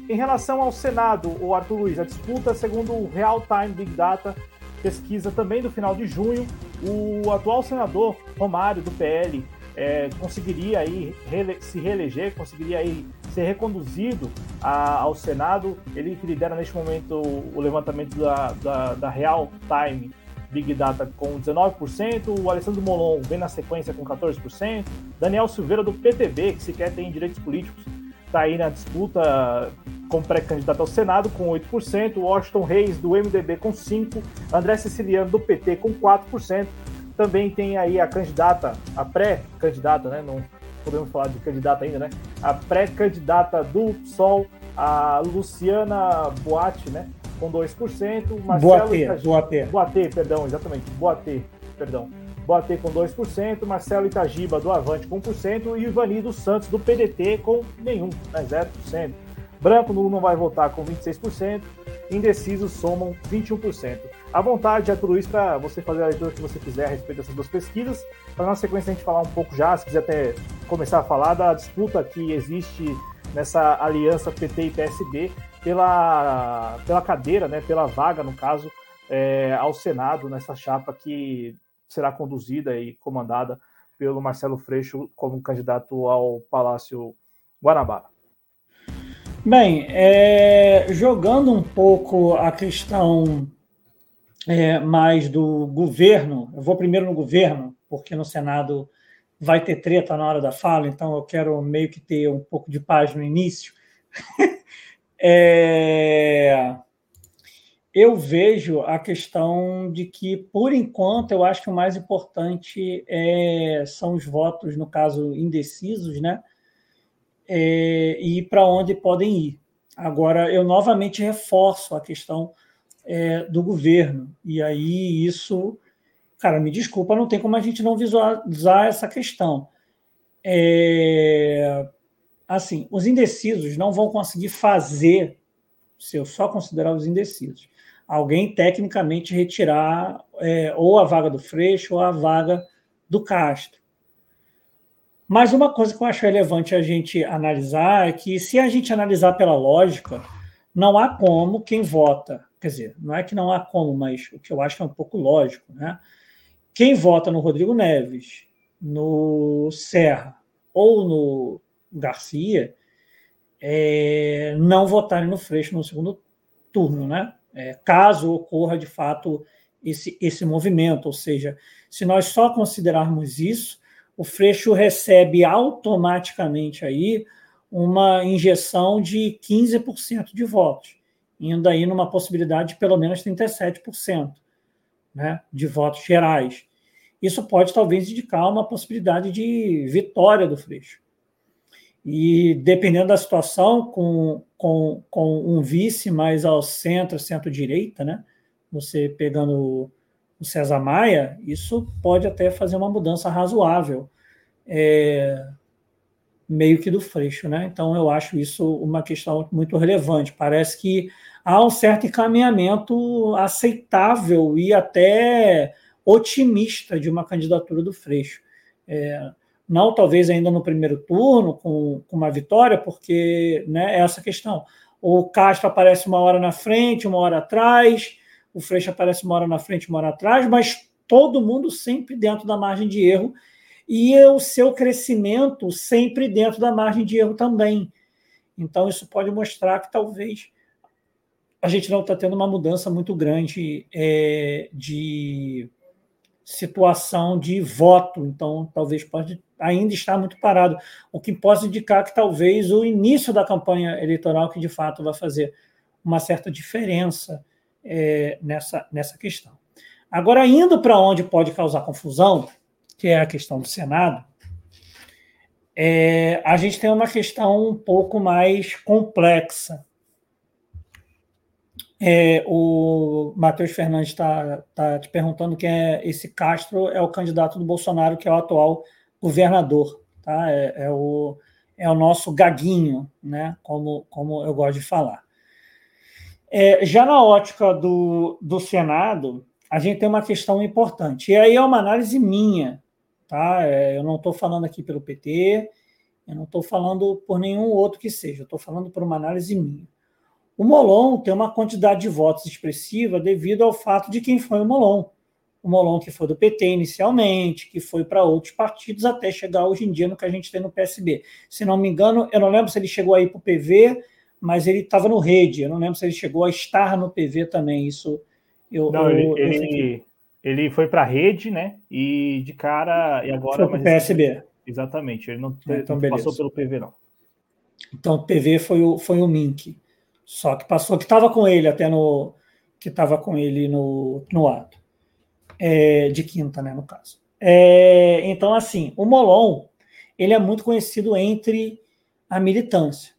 Em relação ao Senado, o Arthur Luiz, a disputa, segundo o Real Time Big Data, pesquisa também do final de junho, o atual senador Romário, do PL, é, conseguiria aí se reeleger, conseguiria aí ser reconduzido a, ao Senado. Ele que lidera neste momento o, o levantamento da, da, da, Real Time Big Data com 19%, o Alessandro Molon vem na sequência com 14%, Daniel Silveira do PTB, que sequer tem direitos políticos, está aí na disputa como pré-candidato ao Senado com 8%, Washington Reis do MDB com 5%, André Siciliano do PT com 4%. Também tem aí a candidata, a pré-candidata, né? Não podemos falar de candidata ainda, né? A pré-candidata do PSOL, a Luciana Boate, né? Com 2%. Marcelo Boatê, Boatê. Boatê, perdão, exatamente. Boatê, perdão. Boatê com 2%, Marcelo Itagiba do Avante com 1% e Ivani dos Santos do PDT com nenhum, né, 0%. Branco não vai votar com 26%, indecisos somam 21%. À vontade, Arthur Luiz, para você fazer a leitura que você quiser a respeito dessas duas pesquisas. Para na sequência a gente falar um pouco já, se quiser até começar a falar da disputa que existe nessa aliança PT e PSB pela, pela cadeira, né, pela vaga, no caso, é, ao Senado, nessa chapa que será conduzida e comandada pelo Marcelo Freixo como candidato ao Palácio Guanabara. Bem, é, jogando um pouco a questão é, mais do governo, eu vou primeiro no governo, porque no Senado vai ter treta na hora da fala, então eu quero meio que ter um pouco de paz no início. é, eu vejo a questão de que, por enquanto, eu acho que o mais importante é, são os votos, no caso, indecisos, né? é, e para onde podem ir. Agora, eu novamente reforço a questão é, do governo, e aí isso, cara, me desculpa, não tem como a gente não visualizar essa questão. É, assim, os indecisos não vão conseguir fazer, se eu só considerar os indecisos, alguém tecnicamente retirar é, ou a vaga do Freixo ou a vaga do Castro. Mas uma coisa que eu acho relevante a gente analisar é que, se a gente analisar pela lógica, não há como quem vota, quer dizer, não é que não há como, mas o que eu acho que é um pouco lógico, né? Quem vota no Rodrigo Neves, no Serra ou no Garcia, é, não votarem no Freixo no segundo turno, né? É, caso ocorra de fato esse, esse movimento, ou seja, se nós só considerarmos isso, o Freixo recebe automaticamente aí uma injeção de 15% de votos, indo aí numa possibilidade de pelo menos 37% né, de votos gerais. Isso pode talvez indicar uma possibilidade de vitória do Freixo. E dependendo da situação, com, com, com um vice mais ao centro, centro-direita, né, você pegando o César Maia, isso pode até fazer uma mudança razoável, é, meio que do Freixo. Né? Então, eu acho isso uma questão muito relevante. Parece que há um certo encaminhamento aceitável e até otimista de uma candidatura do Freixo. É, não talvez ainda no primeiro turno, com, com uma vitória, porque né, é essa questão. O Castro aparece uma hora na frente, uma hora atrás, o Freixo aparece uma hora na frente, uma hora atrás, mas todo mundo sempre dentro da margem de erro e o seu crescimento sempre dentro da margem de erro também. Então, isso pode mostrar que talvez a gente não está tendo uma mudança muito grande é, de situação de voto. Então, talvez pode ainda estar muito parado, o que pode indicar que talvez o início da campanha eleitoral que de fato vai fazer uma certa diferença é, nessa, nessa questão. Agora, indo para onde pode causar confusão, que é a questão do Senado, é, a gente tem uma questão um pouco mais complexa. É, o Matheus Fernandes está tá te perguntando quem é esse Castro, é o candidato do Bolsonaro, que é o atual governador. Tá? É, é o, é o nosso gaguinho, né? como, como eu gosto de falar. É, já na ótica do, do Senado, a gente tem uma questão importante. E aí é uma análise minha, tá? É, eu não estou falando aqui pelo PT, eu não estou falando por nenhum outro que seja, eu estou falando por uma análise minha. O Molon tem uma quantidade de votos expressiva devido ao fato de quem foi o Molon. O Molon que foi do PT inicialmente, que foi para outros partidos, até chegar hoje em dia no que a gente tem no PSB. Se não me engano, eu não lembro se ele chegou aí para o PV, mas ele estava no Rede. Eu não lembro se ele chegou a estar no PV também. Isso eu. Não, eu, ele, eu ele, ele, foi para a Rede, né? E de cara. E agora. Foi PSB. Exatamente. Ele não, então, não passou pelo PV, não. Então, o PV foi o, foi o Mink. Só que passou, que estava com ele até no. Que estava com ele no, no ato. É, de quinta, né, no caso. É, então, assim, o Molon ele é muito conhecido entre a militância.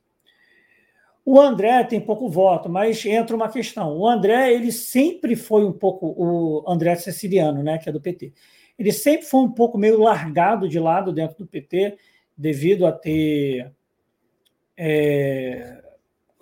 O André tem pouco voto, mas entra uma questão. O André, ele sempre foi um pouco o André Ceciliano, né, que é do PT. Ele sempre foi um pouco meio largado de lado dentro do PT, devido a ter é,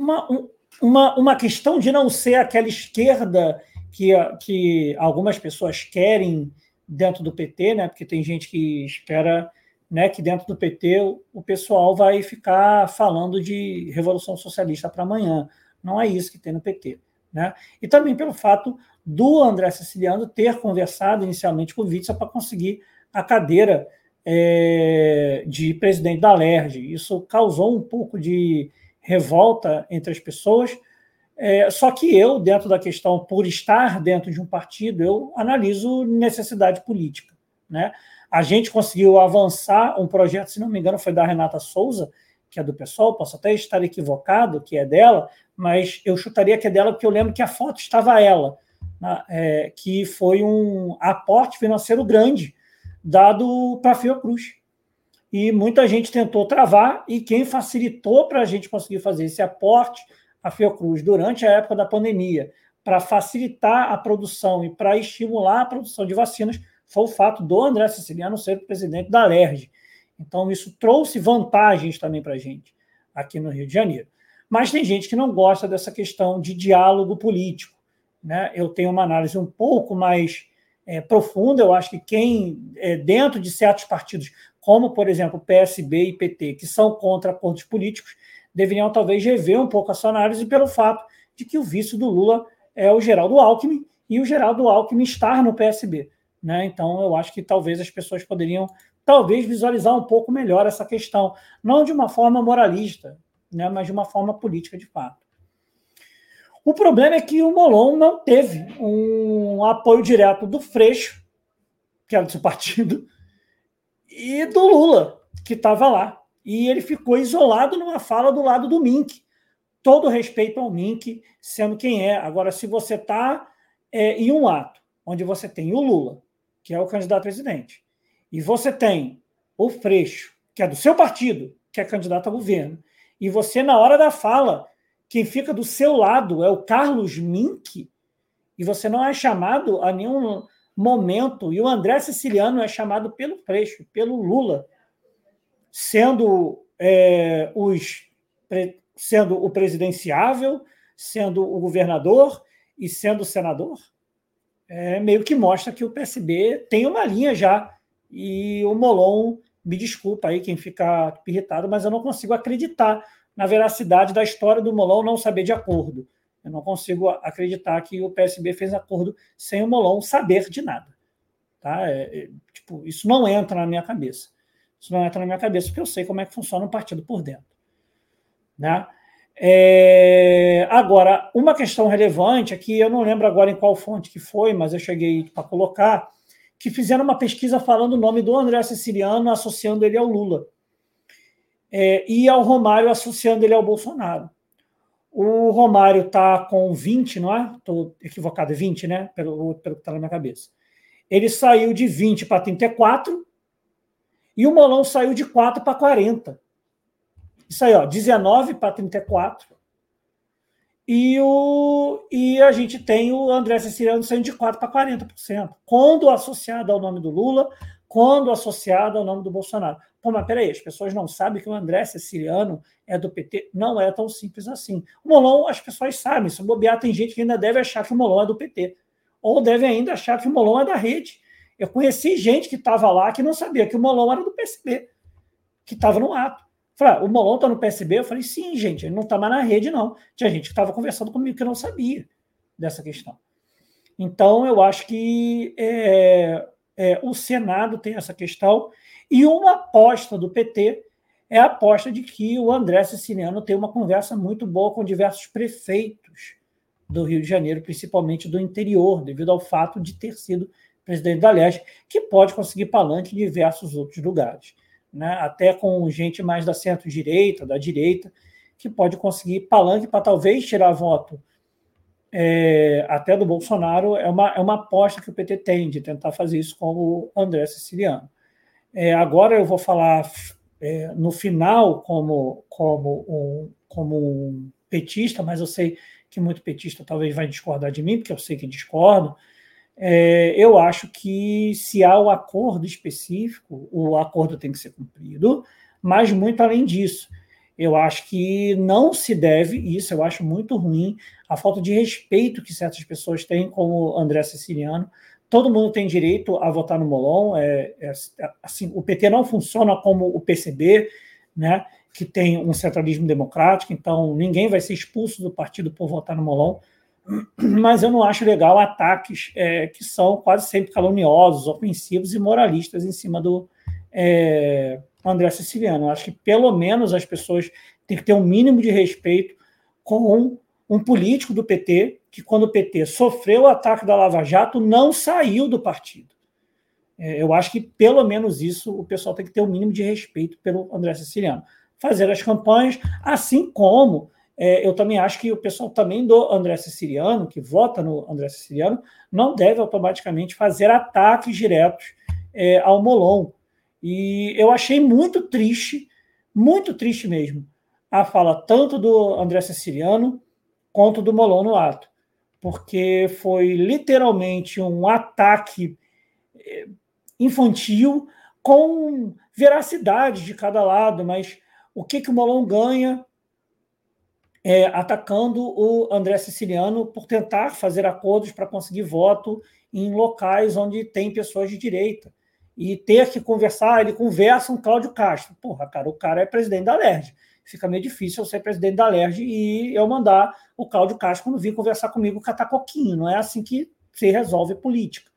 uma, uma, uma questão de não ser aquela esquerda que, que algumas pessoas querem dentro do PT, né? Porque tem gente que espera né, que dentro do PT o pessoal vai ficar falando de revolução socialista para amanhã. Não é isso que tem no PT. Né? E também pelo fato do André Siciliano ter conversado inicialmente com o Witzel para conseguir a cadeira é, de presidente da LERJ. Isso causou um pouco de revolta entre as pessoas. É, só que eu, dentro da questão, por estar dentro de um partido, eu analiso necessidade política. Né? A gente conseguiu avançar um projeto, se não me engano, foi da Renata Souza, que é do pessoal, posso até estar equivocado, que é dela, mas eu chutaria que é dela porque eu lembro que a foto estava ela, né? é, que foi um aporte financeiro grande dado para a Fiocruz e muita gente tentou travar, e quem facilitou para a gente conseguir fazer esse aporte à Fiocruz durante a época da pandemia, para facilitar a produção e para estimular a produção de vacinas, foi o fato do André Siciliano ser o presidente da LERJ. Então, isso trouxe vantagens também para a gente aqui no Rio de Janeiro. Mas tem gente que não gosta dessa questão de diálogo político. Né? Eu tenho uma análise um pouco mais é, profunda. Eu acho que quem, é, dentro de certos partidos, como, por exemplo, PSB e PT, que são contra acordos políticos, deveriam talvez rever um pouco a sua análise pelo fato de que o vice do Lula é o Geraldo Alckmin e o Geraldo Alckmin estar no PSB. Né? Então, eu acho que talvez as pessoas poderiam talvez visualizar um pouco melhor essa questão, não de uma forma moralista, né, mas de uma forma política de fato. O problema é que o Molon não teve um apoio direto do Freixo, que era do seu partido, e do Lula, que estava lá. E ele ficou isolado numa fala do lado do Mink. Todo respeito ao Mink, sendo quem é. Agora, se você está é, em um ato onde você tem o Lula, que é o candidato a presidente, e você tem o Freixo, que é do seu partido, que é candidato a governo, e você, na hora da fala, quem fica do seu lado é o Carlos Mink, e você não é chamado a nenhum momento, e o André Siciliano é chamado pelo Freixo, pelo Lula, sendo, é, os, sendo o presidenciável, sendo o governador e sendo o senador, é, meio que mostra que o PSB tem uma linha já. E o Molon, me desculpa aí quem fica irritado, mas eu não consigo acreditar na veracidade da história do Molon não saber de acordo. Eu não consigo acreditar que o PSB fez acordo sem o Molon saber de nada. Tá? É, é, tipo, isso não entra na minha cabeça. Isso não entra na minha cabeça, porque eu sei como é que funciona um partido por dentro. Né? É, agora, uma questão relevante aqui, eu não lembro agora em qual fonte que foi, mas eu cheguei para colocar, que fizeram uma pesquisa falando o nome do André Siciliano, associando ele ao Lula. É, e ao Romário, associando ele ao Bolsonaro. O Romário está com 20, não é? Estou equivocado, é 20, né? Pelo, pelo que está na minha cabeça. Ele saiu de 20 para 34 e o Molão saiu de 4 para 40. Isso aí, ó, 19 para 34. E, o, e a gente tem o André Siciliano saindo de 4 para 40%. Quando associado ao nome do Lula, quando associado ao nome do Bolsonaro. Pô, mas peraí, as pessoas não sabem que o André Siciliano é do PT. Não é tão simples assim. O Molon, as pessoas sabem. Se bobear, tem gente que ainda deve achar que o Molon é do PT. Ou deve ainda achar que o Molon é da rede. Eu conheci gente que estava lá que não sabia que o Molon era do PSB, que estava no ato. Falei, ah, o Molon está no PSB? Eu falei, sim, gente, ele não está mais na rede, não. Tinha gente que estava conversando comigo que não sabia dessa questão. Então, eu acho que é, é, o Senado tem essa questão e uma aposta do PT é a aposta de que o André Siciliano tem uma conversa muito boa com diversos prefeitos do Rio de Janeiro, principalmente do interior, devido ao fato de ter sido presidente da Leste, que pode conseguir palanque em diversos outros lugares. Né? Até com gente mais da centro-direita, da direita, que pode conseguir palanque para talvez tirar voto é, até do Bolsonaro. É uma, é uma aposta que o PT tem de tentar fazer isso com o André Siciliano. É, agora eu vou falar é, no final como, como, um, como um petista, mas eu sei que muito petista talvez vai discordar de mim, porque eu sei que discordo. É, eu acho que se há o acordo específico, o acordo tem que ser cumprido, mas muito além disso. Eu acho que não se deve, isso eu acho muito ruim, a falta de respeito que certas pessoas têm, como André Siciliano, todo mundo tem direito a votar no Molon. É, é, assim, o PT não funciona como o PCB, né, que tem um centralismo democrático, então ninguém vai ser expulso do partido por votar no Molon. Mas eu não acho legal ataques é, que são quase sempre caluniosos, ofensivos e moralistas em cima do, é, André Siciliano. Eu acho que pelo menos as pessoas têm que ter um mínimo de respeito com um político do PT que, quando o PT sofreu o ataque da Lava Jato, não saiu do partido. É, eu acho que pelo menos isso o pessoal tem que ter o um mínimo de respeito pelo André Siciliano. Fazer as campanhas, assim como é, eu também acho que o pessoal também do André Siciliano, que vota no André Siciliano, não deve automaticamente fazer ataques diretos é, ao Molon. E eu achei muito triste, muito triste mesmo, a fala tanto do André Siciliano quanto do Molon no ato, porque foi literalmente um ataque é, infantil com veracidade de cada lado, mas o que, que o Molon ganha é, atacando o André Siciliano por tentar fazer acordos para conseguir voto em locais onde tem pessoas de direita. E ter que conversar, ele conversa com Cláudio Castro. Porra, cara, o cara é presidente da LERJ. Fica meio difícil eu ser presidente da LERJ e eu mandar o Cláudio Castro quando vir conversar comigo catar coquinho. Não é assim que se resolve política.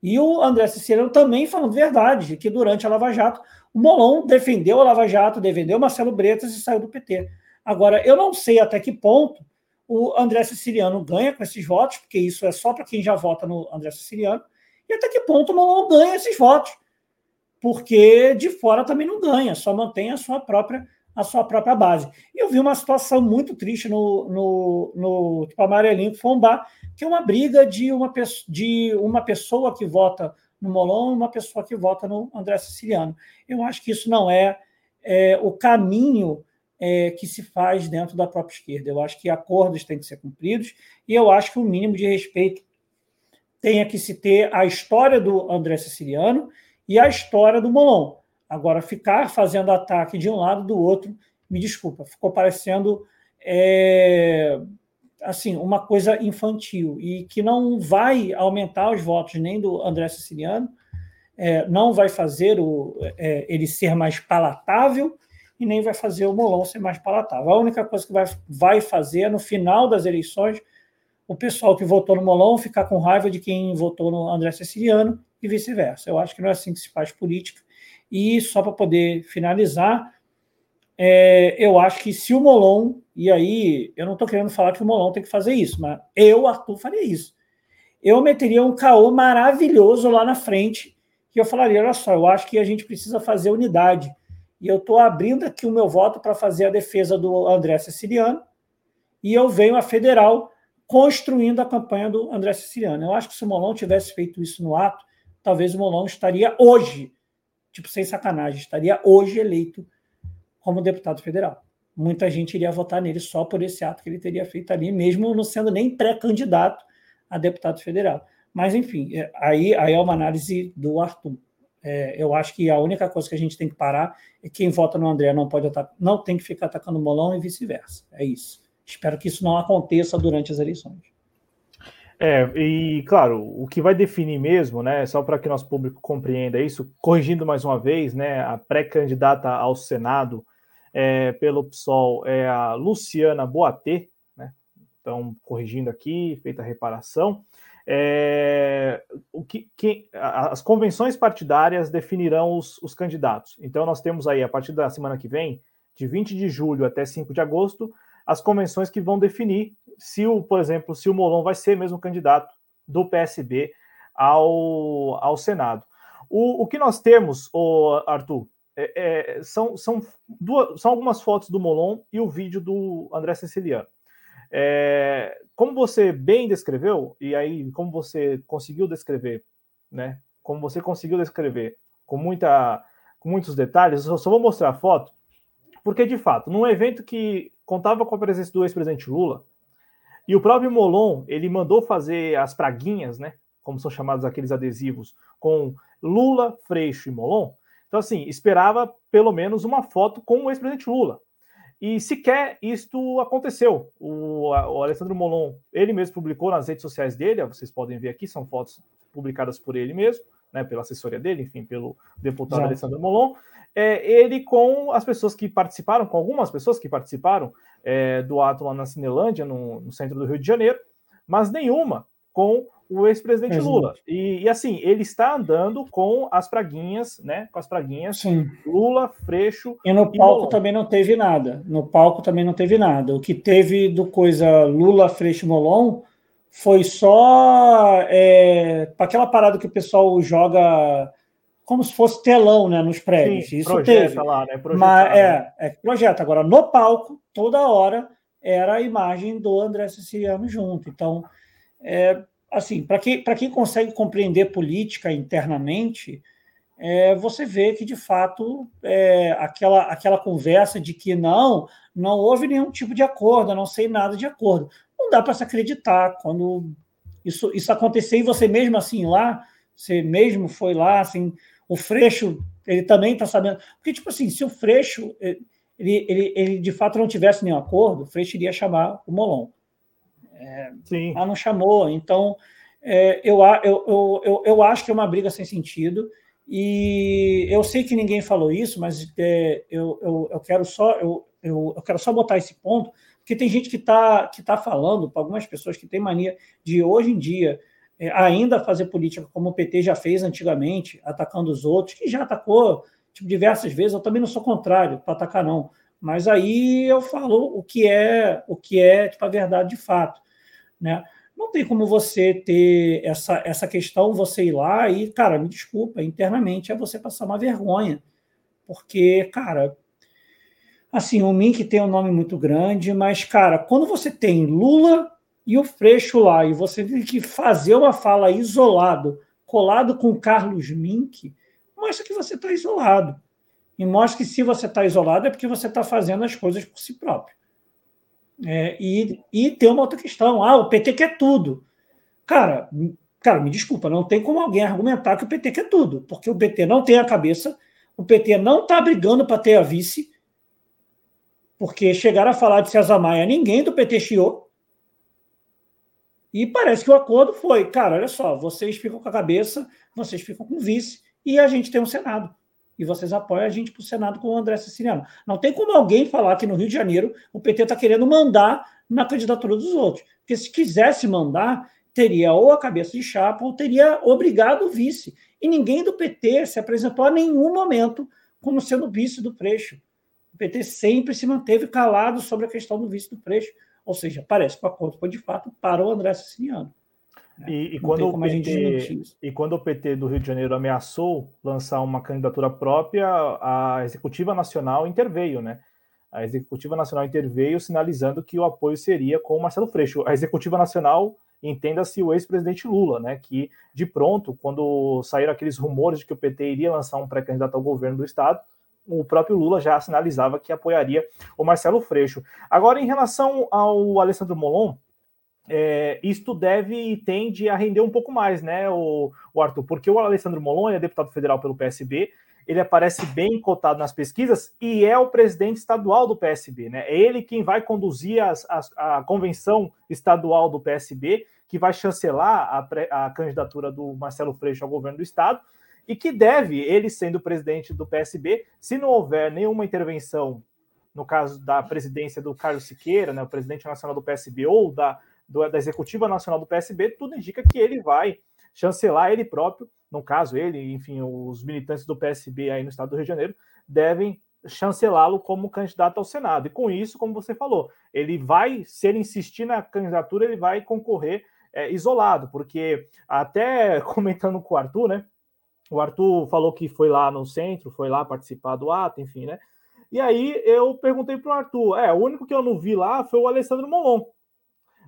E o André Siciliano também falando verdade, que durante a Lava Jato, o Molon defendeu a Lava Jato, defendeu Marcelo Bretas e saiu do PT. Agora, eu não sei até que ponto o André Siciliano ganha com esses votos, porque isso é só para quem já vota no André Siciliano, e até que ponto o Molon ganha esses votos, porque de fora também não ganha, só mantém a sua própria a sua própria base. E eu vi uma situação muito triste no, no, no tipo, Amarelinho Fombá, que é uma briga de uma, de uma pessoa que vota no Molon e uma pessoa que vota no André Siciliano. Eu acho que isso não é, é o caminho é, que se faz dentro da própria esquerda. Eu acho que acordos têm que ser cumpridos e eu acho que o mínimo de respeito tenha que se ter a história do André Siciliano e a história do Molon. Agora, ficar fazendo ataque de um lado do outro, me desculpa, ficou parecendo é, assim uma coisa infantil e que não vai aumentar os votos nem do André Siciliano, é, não vai fazer o, é, ele ser mais palatável e nem vai fazer o Molon ser mais palatável. A única coisa que vai, vai fazer é, no final das eleições, o pessoal que votou no Molon ficar com raiva de quem votou no André Siciliano e vice-versa. Eu acho que não é assim que se faz política. E só para poder finalizar, é, eu acho que se o Molon, e aí eu não estou querendo falar que o Molon tem que fazer isso, mas eu, Arthur, faria isso. Eu meteria um caô maravilhoso lá na frente, que eu falaria: olha só, eu acho que a gente precisa fazer unidade e eu estou abrindo aqui o meu voto para fazer a defesa do André Siciliano, e eu venho a federal construindo a campanha do André Siciliano. Eu acho que se o Molon tivesse feito isso no ato, talvez o Molon estaria hoje, tipo, sem sacanagem, estaria hoje eleito como deputado federal. Muita gente iria votar nele só por esse ato que ele teria feito ali, mesmo não sendo nem pré-candidato a deputado federal. Mas, enfim, é, aí, aí é uma análise do Arthur. É, eu acho que a única coisa que a gente tem que parar é quem vota no André não pode não tem que ficar atacando o Molão e vice-versa. É isso. Espero que isso não aconteça durante as eleições. É, e claro, o que vai definir mesmo, né, só para que nosso público compreenda isso, corrigindo mais uma vez, né, a pré-candidata ao Senado é, pelo PSOL é a Luciana Boatê, né, então corrigindo aqui, feita a reparação, é, o que, que, as convenções partidárias definirão os, os, candidatos. Então, nós temos aí, a partir da semana que vem, de 20 de julho até 5 de agosto, as convenções que vão definir se, o, por exemplo, se o Molon vai ser mesmo candidato do PSB ao, ao Senado. O, o que nós temos, o Arthur, é, é, são, são, duas, são algumas fotos do Molon e o vídeo do André Siciliano. É, como você bem descreveu, e aí como você conseguiu descrever, né? Como você conseguiu descrever com, muita, com muitos detalhes, eu só vou mostrar a foto, porque de fato, num evento que contava com a presença do ex-presidente Lula, e o próprio Molon, ele mandou fazer as praguinhas, né? Como são chamados aqueles adesivos, com Lula, Freixo e Molon. Então, assim, esperava pelo menos uma foto com o ex-presidente Lula. E sequer isto aconteceu. O, o, Alessandro Molon, ele mesmo publicou nas redes sociais dele, vocês podem ver aqui, são fotos publicadas por ele mesmo, né, pela assessoria dele, enfim, pelo deputado Exato. Alessandro Molon, é, ele com as pessoas que participaram, com algumas pessoas que participaram é, do ato lá na Cinelândia, no, no centro do Rio de Janeiro, mas nenhuma com o ex-presidente Lula. E, e, assim, ele está andando com as praguinhas, né? Com as praguinhas. Sim. Lula, Freixo. E no palco também não teve nada. No palco também não teve nada. O que teve do coisa Lula, Freixo Molon foi só é, aquela parada que o pessoal joga como se fosse telão né, nos prédios. Sim, Isso teve. Lá, né? Projeta, Mas, né? é, é, projeta. Agora, no palco, toda hora era a imagem do André Siciliano junto. Então, é, assim, para quem, quem consegue compreender política internamente, é, você vê que, de fato, é, aquela, aquela conversa de que não, não houve nenhum tipo de acordo, não sei nada de acordo. Não dá para se acreditar quando isso, isso acontecer e você mesmo assim lá, você mesmo foi lá, assim, o Freixo, ele também está sabendo. Porque, tipo assim, se o Freixo, ele, ele, ele de fato não tivesse nenhum acordo, o Freixo iria chamar o Molon. É, Sim. Mas não chamou. Então, é, eu, eu, eu, eu, acho que é uma briga sem sentido. E eu sei que ninguém falou isso, mas é, eu, eu, eu, quero só, eu, eu, eu quero só botar esse ponto, porque tem gente que está que tá falando, para algumas pessoas que têm mania de hoje em dia é, ainda fazer política como o PT já fez antigamente, atacando os outros, que já atacou tipo, diversas vezes. Eu também não sou contrário para atacar, não. Mas aí eu falo o que é o que é tipo, a verdade de fato. Né? Não tem como você ter essa, essa questão, você ir lá e, cara, me desculpa, internamente é você passar uma vergonha. Porque, cara, assim, o Mink tem um nome muito grande, mas, cara, quando você tem Lula e o Freixo lá, e você tem que fazer uma fala isolado, colado com Carlos Mink, mostra que você está isolado. E mostra que se você está isolado é porque você está fazendo as coisas por si próprio. É, e, e tem uma outra questão. Ah, o PT quer tudo. Cara, cara, me desculpa, não tem como alguém argumentar que o PT quer tudo, porque o PT não tem a cabeça, o PT não está brigando para ter a vice, porque chegaram a falar de César Maia, ninguém do PT chiou. E parece que o acordo foi, cara, olha só, vocês ficam com a cabeça, vocês ficam com o vice, e a gente tem um Senado e vocês apoiam a gente para o Senado com o André Siciliano. Não tem como alguém falar que no Rio de Janeiro o PT está querendo mandar na candidatura dos outros. Porque se quisesse mandar, teria ou a cabeça de chapa ou teria obrigado o vice. E ninguém do PT se apresentou a nenhum momento como sendo vice do Freixo. O PT sempre se manteve calado sobre a questão do vice do Freixo. Ou seja, parece que o acordo foi de fato para o André Siciliano. E, e quando o PT, e quando o PT do Rio de Janeiro ameaçou lançar uma candidatura própria, a Executiva Nacional interveio, né? A Executiva Nacional interveio sinalizando que o apoio seria com o Marcelo Freixo. A Executiva Nacional, entenda-se o ex-presidente Lula, né? Que de pronto, quando saíram aqueles rumores de que o PT iria lançar um pré-candidato ao governo do estado, o próprio Lula já sinalizava que apoiaria o Marcelo Freixo. Agora, em relação ao Alessandro Molon, é, isto deve e tende a render um pouco mais, né, o, o Arthur? Porque o Alessandro Molon é deputado federal pelo PSB, ele aparece bem cotado nas pesquisas e é o presidente estadual do PSB, né? É ele quem vai conduzir as, as, a convenção estadual do PSB, que vai chancelar a, a candidatura do Marcelo Freixo ao governo do estado e que deve, ele sendo presidente do PSB, se não houver nenhuma intervenção, no caso da presidência do Carlos Siqueira, né, o presidente nacional do PSB, ou da do, da executiva nacional do PSB, tudo indica que ele vai chancelar ele próprio, no caso ele, enfim, os militantes do PSB aí no estado do Rio de Janeiro, devem chancelá-lo como candidato ao Senado. E com isso, como você falou, ele vai, se ele insistir na candidatura, ele vai concorrer é, isolado, porque até comentando com o Arthur, né? O Arthur falou que foi lá no centro, foi lá participar do ato, enfim, né? E aí eu perguntei para o Arthur, é, o único que eu não vi lá foi o Alessandro Molon.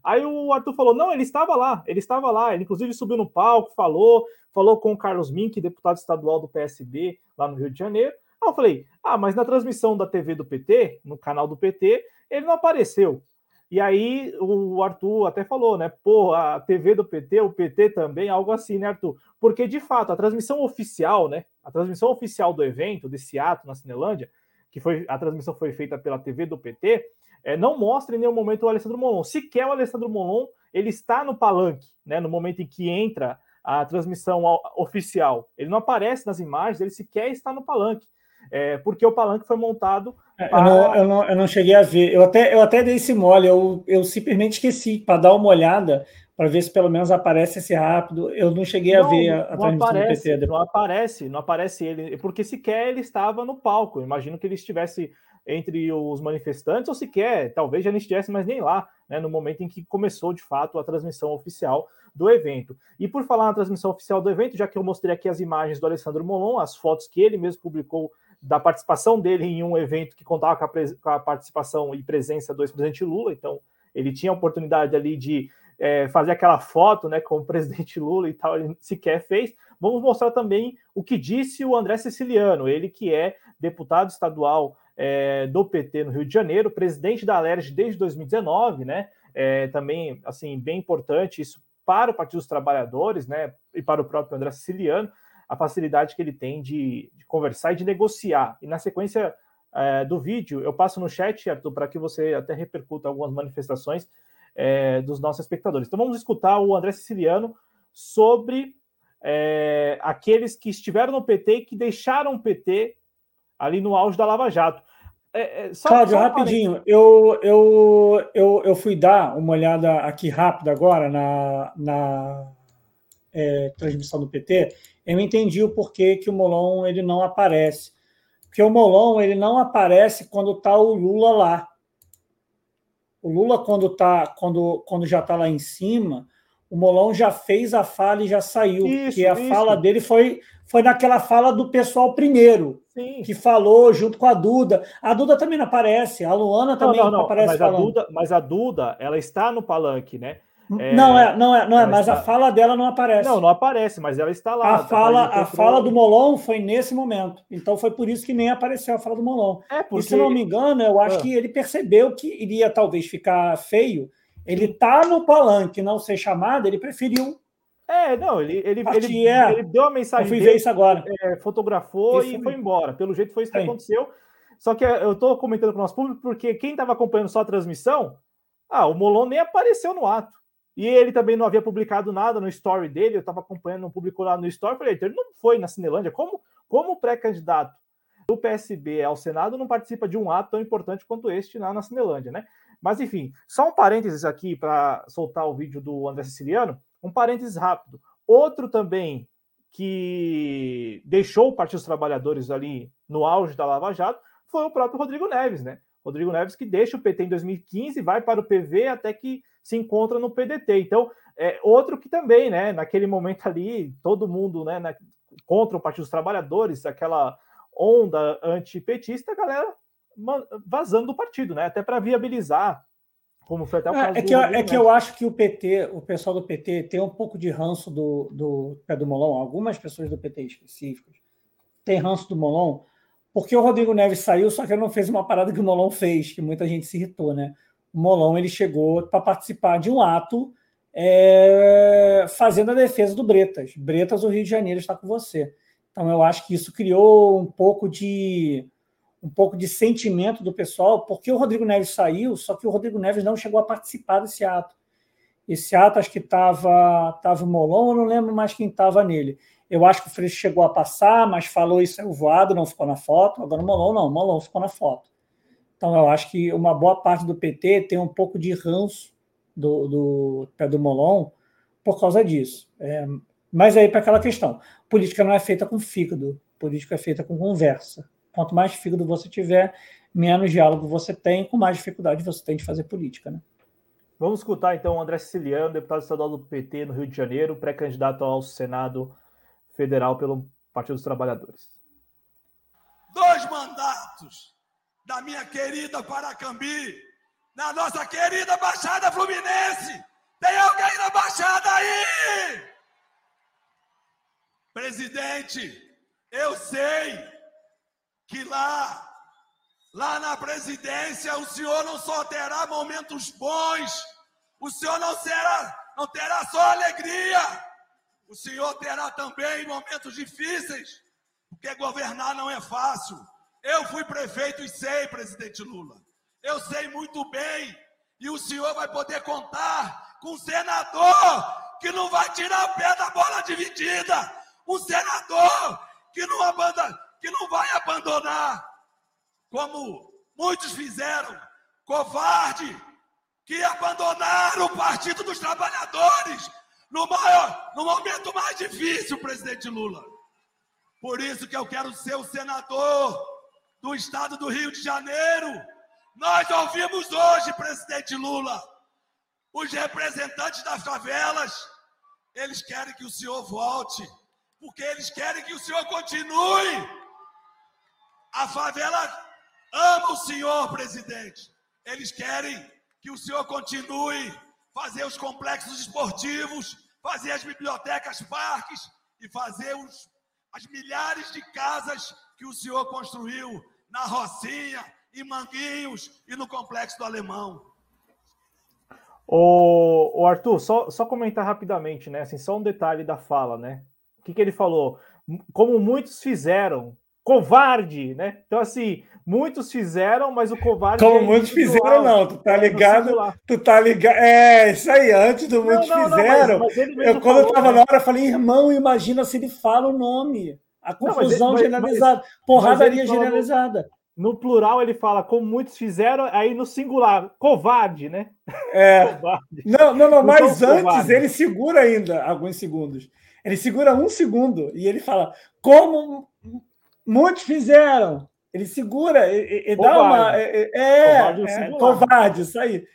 Aí o Arthur falou: não, ele estava lá, ele estava lá, ele inclusive subiu no palco, falou, falou com o Carlos Mink, deputado estadual do PSB lá no Rio de Janeiro. Aí eu falei: ah, mas na transmissão da TV do PT, no canal do PT, ele não apareceu. E aí o Arthur até falou, né? Pô, a TV do PT, o PT também, algo assim, né, Arthur? Porque de fato a transmissão oficial, né? A transmissão oficial do evento, desse ato na Cinelândia, que foi a transmissão foi feita pela TV do PT, é, não mostra em nenhum momento o Alessandro Molon. Sequer o Alessandro Molon ele está no palanque, né, no momento em que entra a transmissão oficial. Ele não aparece nas imagens, ele sequer está no palanque. É, porque o palanque foi montado. Para... É, eu, não, eu, não, eu, não, cheguei a ver. Eu até, eu até dei esse mole, eu, eu simplesmente esqueci para dar uma olhada, para ver se pelo menos aparece esse rápido. Eu não cheguei não, a ver a, a transmissão aparece, do PT. Depois. Não aparece, não aparece ele, porque sequer ele estava no palco. Imagino que ele estivesse entre os manifestantes, ou sequer, talvez já não estivesse mais nem lá, né, no momento em que começou de fato a transmissão oficial do evento. E por falar na transmissão oficial do evento, já que eu mostrei aqui as imagens do Alessandro Molon, as fotos que ele mesmo publicou da participação dele em um evento que contava com a, com a participação e presença do ex-presidente Lula, então ele tinha a oportunidade ali de é, fazer aquela foto né, com o presidente Lula e tal, ele sequer fez. Vamos mostrar também o que disse o André Siciliano, ele que é deputado estadual é, do PT no Rio de Janeiro, presidente da Alerj desde 2019, né? É, também, assim, bem importante isso para o Partido dos Trabalhadores, né? E para o próprio André Siciliano, a facilidade que ele tem de, de conversar e de negociar. E na sequência é, do vídeo, eu passo no chat, Arthur, para que você até repercuta algumas manifestações é, dos nossos espectadores. Então vamos escutar o André Siciliano sobre é, aqueles que estiveram no PT e que deixaram o PT ali no auge da Lava Jato. É, é, só, Cláudio, só rapidinho, eu, eu, eu, eu fui dar uma olhada aqui rápida agora na, na é, transmissão do PT, eu entendi o porquê que o Molon ele não aparece. Porque o Molon ele não aparece quando está o Lula lá. O Lula, quando, tá, quando, quando já está lá em cima, o Molon já fez a fala e já saiu. Isso, que a isso. fala dele foi, foi naquela fala do pessoal primeiro, Sim. que falou junto com a Duda. A Duda também não aparece, a Luana também não, não, não aparece. Mas falando. a, Duda, mas a Duda, ela está no palanque, né? É, não é, não é, não é, mas está... a fala dela não aparece. Não, não aparece, mas ela está lá. A fala, a fala do Molon foi nesse momento. Então foi por isso que nem apareceu a fala do Molon. É porque... E se não me engano, eu acho ah. que ele percebeu que iria talvez ficar feio. Ele tá no palanque, não ser chamado, ele preferiu. É, não, ele, ele, ele, é. ele deu a mensagem. Eu fui dele, ver isso agora. É, fotografou e foi embora. Pelo jeito foi isso que Sim. aconteceu. Só que eu estou comentando com o nosso público porque quem estava acompanhando só a transmissão, ah, o Molon nem apareceu no ato. E ele também não havia publicado nada no story dele, eu estava acompanhando, não publicou nada no story, falei, então ele não foi na Cinelândia. Como, como pré-candidato do PSB ao Senado não participa de um ato tão importante quanto este lá na Cinelândia, né? Mas enfim, só um parênteses aqui para soltar o vídeo do André Siciliano, um parênteses rápido. Outro também que deixou o Partido dos Trabalhadores ali no auge da Lava Jato foi o próprio Rodrigo Neves, né? Rodrigo Neves que deixa o PT em 2015, vai para o PV até que se encontra no PDT. Então, é outro que também, né, naquele momento ali, todo mundo, né, na, contra o Partido dos Trabalhadores, aquela onda antipetista, a galera vazando do partido, né, até para viabilizar, como foi até o é, caso é, é que, eu, é que eu acho que o PT, o pessoal do PT tem um pouco de ranço do, do pé do Molon, algumas pessoas do PT específicas têm ranço do Molon, porque o Rodrigo Neves saiu, só que ele não fez uma parada que o Molon fez, que muita gente se irritou, né? O Molon ele chegou para participar de um ato é, fazendo a defesa do Bretas. Bretas, o Rio de Janeiro está com você. Então eu acho que isso criou um pouco de um pouco de sentimento do pessoal, porque o Rodrigo Neves saiu, só que o Rodrigo Neves não chegou a participar desse ato. Esse ato acho que estava tava o Molon, eu não lembro mais quem estava nele. Eu acho que o Freixo chegou a passar, mas falou e saiu voado, não ficou na foto. Agora o Molon não, o Molon ficou na foto. Então, eu acho que uma boa parte do PT tem um pouco de ranço do, do pé do Molon por causa disso. É, mas aí, para aquela questão: política não é feita com fígado, política é feita com conversa. Quanto mais fígado você tiver, menos diálogo você tem, com mais dificuldade você tem de fazer política. Né? Vamos escutar então o André Siciliano, deputado estadual do PT no Rio de Janeiro, pré-candidato ao Senado Federal pelo Partido dos Trabalhadores. Dois mandatos da minha querida Paracambi, na nossa querida Baixada Fluminense. Tem alguém na Baixada aí? Presidente, eu sei que lá, lá na presidência, o senhor não só terá momentos bons, o senhor não será, não terá só alegria, o senhor terá também momentos difíceis, porque governar não é fácil. Eu fui prefeito e sei, presidente Lula. Eu sei muito bem. E o senhor vai poder contar com um senador que não vai tirar o pé da bola dividida. Um senador que não, abandona, que não vai abandonar, como muitos fizeram, covarde, que abandonaram o Partido dos Trabalhadores no, maior, no momento mais difícil, presidente Lula. Por isso que eu quero ser o senador do estado do Rio de Janeiro. Nós ouvimos hoje, presidente Lula, os representantes das favelas, eles querem que o senhor volte, porque eles querem que o senhor continue. A favela ama o senhor, presidente. Eles querem que o senhor continue fazer os complexos esportivos, fazer as bibliotecas, parques e fazer os, as milhares de casas que o senhor construiu na Rocinha, em Manguinhos e no Complexo do Alemão. O, o Arthur, só, só comentar rapidamente, né? Assim, só um detalhe da fala, né? O que, que ele falou? Como muitos fizeram, covarde, né? Então, assim, muitos fizeram, mas o covarde. Como é muitos fizeram, não, tu tá ligado? Tu tá ligado. É, isso aí, antes do muitos não, não, fizeram. Não, mas, mas eu, quando falou, eu tava né? na hora, eu falei, irmão, imagina se ele fala o nome. A confusão mas, generalizada, porradaria generalizada. No, no plural ele fala, como muitos fizeram, aí no singular, covarde, né? É. covarde. Não, não, não, mas antes covarde. ele segura ainda alguns segundos. Ele segura um segundo e ele fala, como Muitos fizeram. Ele segura, e, dá uma. É, é, covarde, é, covarde, isso aí.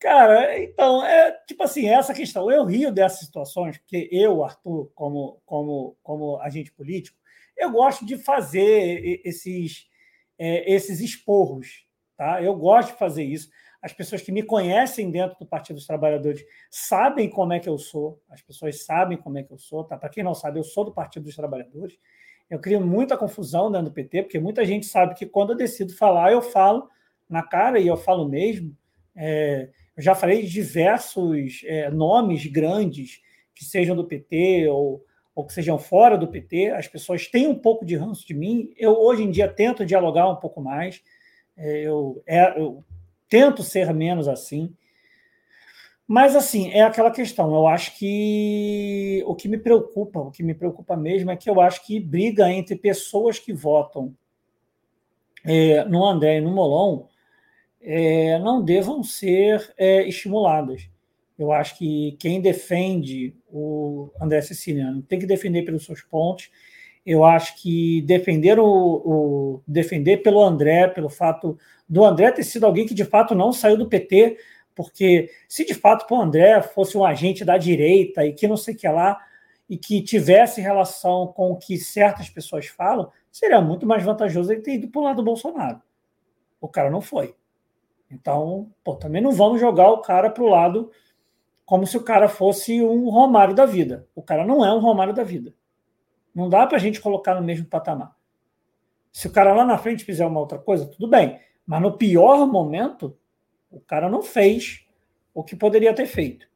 Cara, então, é tipo assim, essa questão. Eu rio dessas situações, porque eu, Arthur, como, como, como agente político, eu gosto de fazer esses, é, esses esporros. Tá? Eu gosto de fazer isso. As pessoas que me conhecem dentro do Partido dos Trabalhadores sabem como é que eu sou, as pessoas sabem como é que eu sou. Tá? Para quem não sabe, eu sou do Partido dos Trabalhadores. Eu crio muita confusão dentro do PT, porque muita gente sabe que quando eu decido falar, eu falo na cara e eu falo mesmo. É, eu já falei de diversos é, nomes grandes que sejam do PT ou, ou que sejam fora do PT. As pessoas têm um pouco de ranço de mim. Eu, hoje em dia, tento dialogar um pouco mais. É, eu, é, eu tento ser menos assim. Mas, assim, é aquela questão. Eu acho que o que me preocupa, o que me preocupa mesmo é que eu acho que briga entre pessoas que votam é, no André e no Molon é, não devam ser é, estimuladas. Eu acho que quem defende o André Siciliano tem que defender pelos seus pontos. Eu acho que defender o, o defender pelo André, pelo fato do André ter sido alguém que de fato não saiu do PT, porque se de fato o André fosse um agente da direita e que não sei o que lá, e que tivesse relação com o que certas pessoas falam, seria muito mais vantajoso ele ter ido para o lado do Bolsonaro. O cara não foi. Então, pô, também não vamos jogar o cara para o lado como se o cara fosse um Romário da vida. O cara não é um Romário da vida. Não dá para a gente colocar no mesmo patamar. Se o cara lá na frente fizer uma outra coisa, tudo bem. Mas no pior momento, o cara não fez o que poderia ter feito.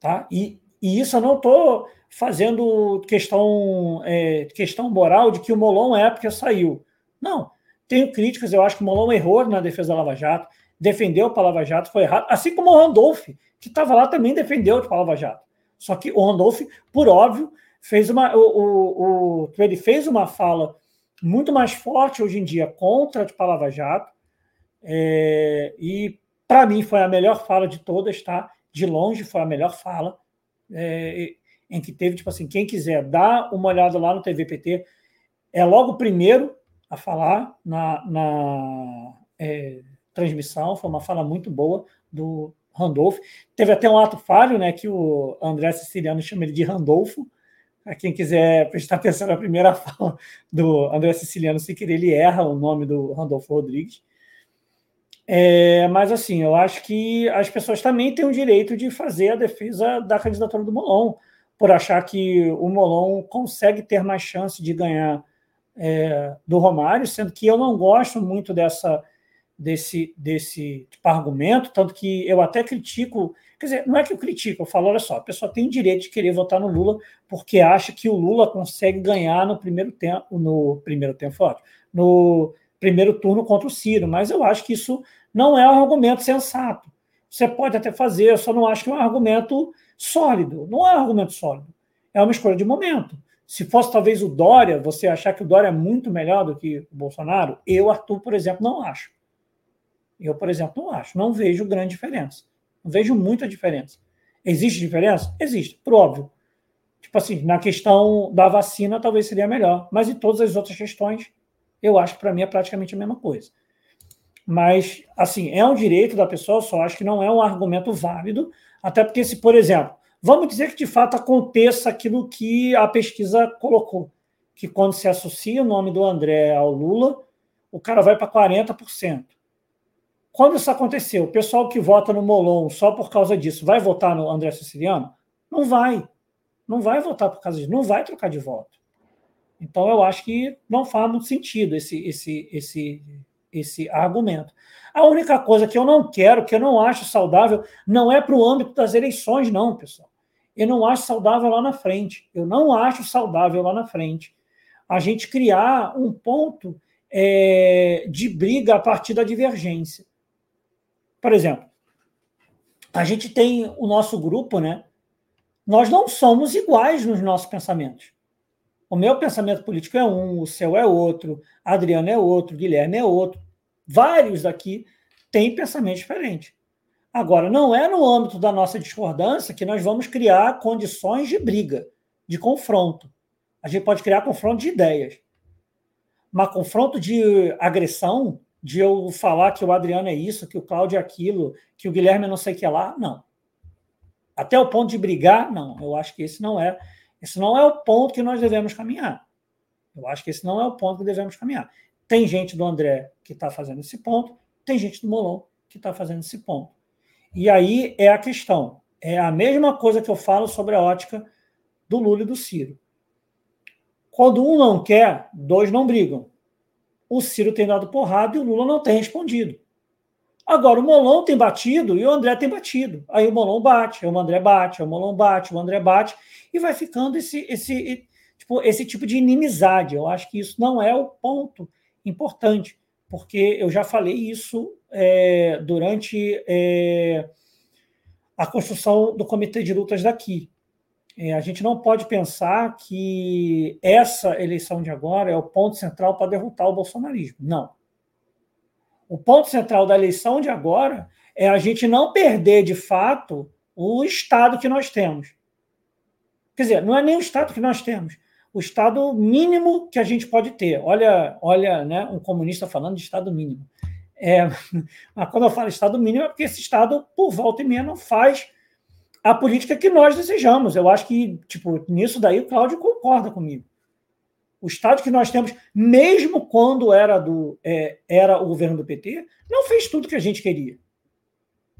Tá? E, e isso eu não estou fazendo questão, é, questão moral de que o Molon é porque saiu. Não. Tenho críticas, eu acho que o Molon errou na defesa da Lava Jato, defendeu a Lava Jato, foi errado, assim como o Randolph, que estava lá também defendeu a Lava Jato. Só que o Randolph, por óbvio, fez uma, o, o, o, ele fez uma fala muito mais forte hoje em dia contra a Lava Jato, é, e para mim, foi a melhor fala de todas, tá? De longe foi a melhor fala. É, em que teve, tipo assim, quem quiser dar uma olhada lá no TVPT, é logo o primeiro a falar na, na é, transmissão, foi uma fala muito boa do Randolfo. Teve até um ato falho, né, que o André Siciliano chama ele de Randolfo. A quem quiser prestar atenção na primeira fala do André Siciliano, se querer, ele erra o nome do Randolfo Rodrigues. É, mas assim, eu acho que as pessoas também têm o direito de fazer a defesa da candidatura do Molon, por achar que o Molon consegue ter mais chance de ganhar é, do Romário, sendo que eu não gosto muito dessa desse, desse tipo, argumento, tanto que eu até critico, quer dizer, não é que eu critico, eu falo, olha só, a pessoa tem direito de querer votar no Lula porque acha que o Lula consegue ganhar no primeiro tempo, no primeiro tempo forte, no primeiro turno contra o Ciro, mas eu acho que isso não é um argumento sensato. Você pode até fazer, eu só não acho que é um argumento sólido. Não é um argumento sólido. É uma escolha de momento. Se fosse talvez o Dória, você achar que o Dória é muito melhor do que o Bolsonaro, eu, Arthur, por exemplo, não acho. Eu, por exemplo, não acho. Não vejo grande diferença. Não vejo muita diferença. Existe diferença? Existe, por óbvio. Tipo assim, na questão da vacina talvez seria melhor, mas em todas as outras questões, eu acho que para mim é praticamente a mesma coisa. Mas, assim, é um direito da pessoa, só acho que não é um argumento válido, até porque se, por exemplo, vamos dizer que de fato aconteça aquilo que a pesquisa colocou, que quando se associa o nome do André ao Lula, o cara vai para 40%. Quando isso aconteceu, o pessoal que vota no Molon só por causa disso vai votar no André Siciliano? Não vai. Não vai votar por causa disso, não vai trocar de voto. Então eu acho que não faz muito sentido esse, esse, esse, esse argumento. A única coisa que eu não quero, que eu não acho saudável, não é para o âmbito das eleições, não, pessoal. Eu não acho saudável lá na frente. Eu não acho saudável lá na frente a gente criar um ponto é, de briga a partir da divergência. Por exemplo, a gente tem o nosso grupo, né? Nós não somos iguais nos nossos pensamentos. O meu pensamento político é um, o seu é outro, Adriano é outro, Guilherme é outro. Vários daqui têm pensamento diferente. Agora, não é no âmbito da nossa discordância que nós vamos criar condições de briga, de confronto. A gente pode criar confronto de ideias. Mas confronto de agressão, de eu falar que o Adriano é isso, que o Cláudio é aquilo, que o Guilherme é não sei o que lá, não. Até o ponto de brigar, não. Eu acho que esse não é, esse não é o ponto que nós devemos caminhar. Eu acho que esse não é o ponto que devemos caminhar. Tem gente do André que está fazendo esse ponto, tem gente do Molon que está fazendo esse ponto. E aí é a questão. É a mesma coisa que eu falo sobre a ótica do Lula e do Ciro. Quando um não quer, dois não brigam o Ciro tem dado porrada e o Lula não tem respondido. Agora, o Molon tem batido e o André tem batido. Aí o Molon bate, aí o André bate, aí o Molon bate, o André bate, e vai ficando esse, esse, tipo, esse tipo de inimizade. Eu acho que isso não é o ponto importante, porque eu já falei isso é, durante é, a construção do comitê de lutas daqui. É, a gente não pode pensar que essa eleição de agora é o ponto central para derrotar o bolsonarismo. Não. O ponto central da eleição de agora é a gente não perder, de fato, o Estado que nós temos. Quer dizer, não é nem o Estado que nós temos, o Estado mínimo que a gente pode ter. Olha, olha né, um comunista falando de Estado mínimo. É, mas quando eu falo Estado mínimo é porque esse Estado, por volta e meia, não faz a política que nós desejamos. Eu acho que, tipo, nisso daí o Cláudio concorda comigo. O Estado que nós temos, mesmo quando era, do, é, era o governo do PT, não fez tudo que a gente queria.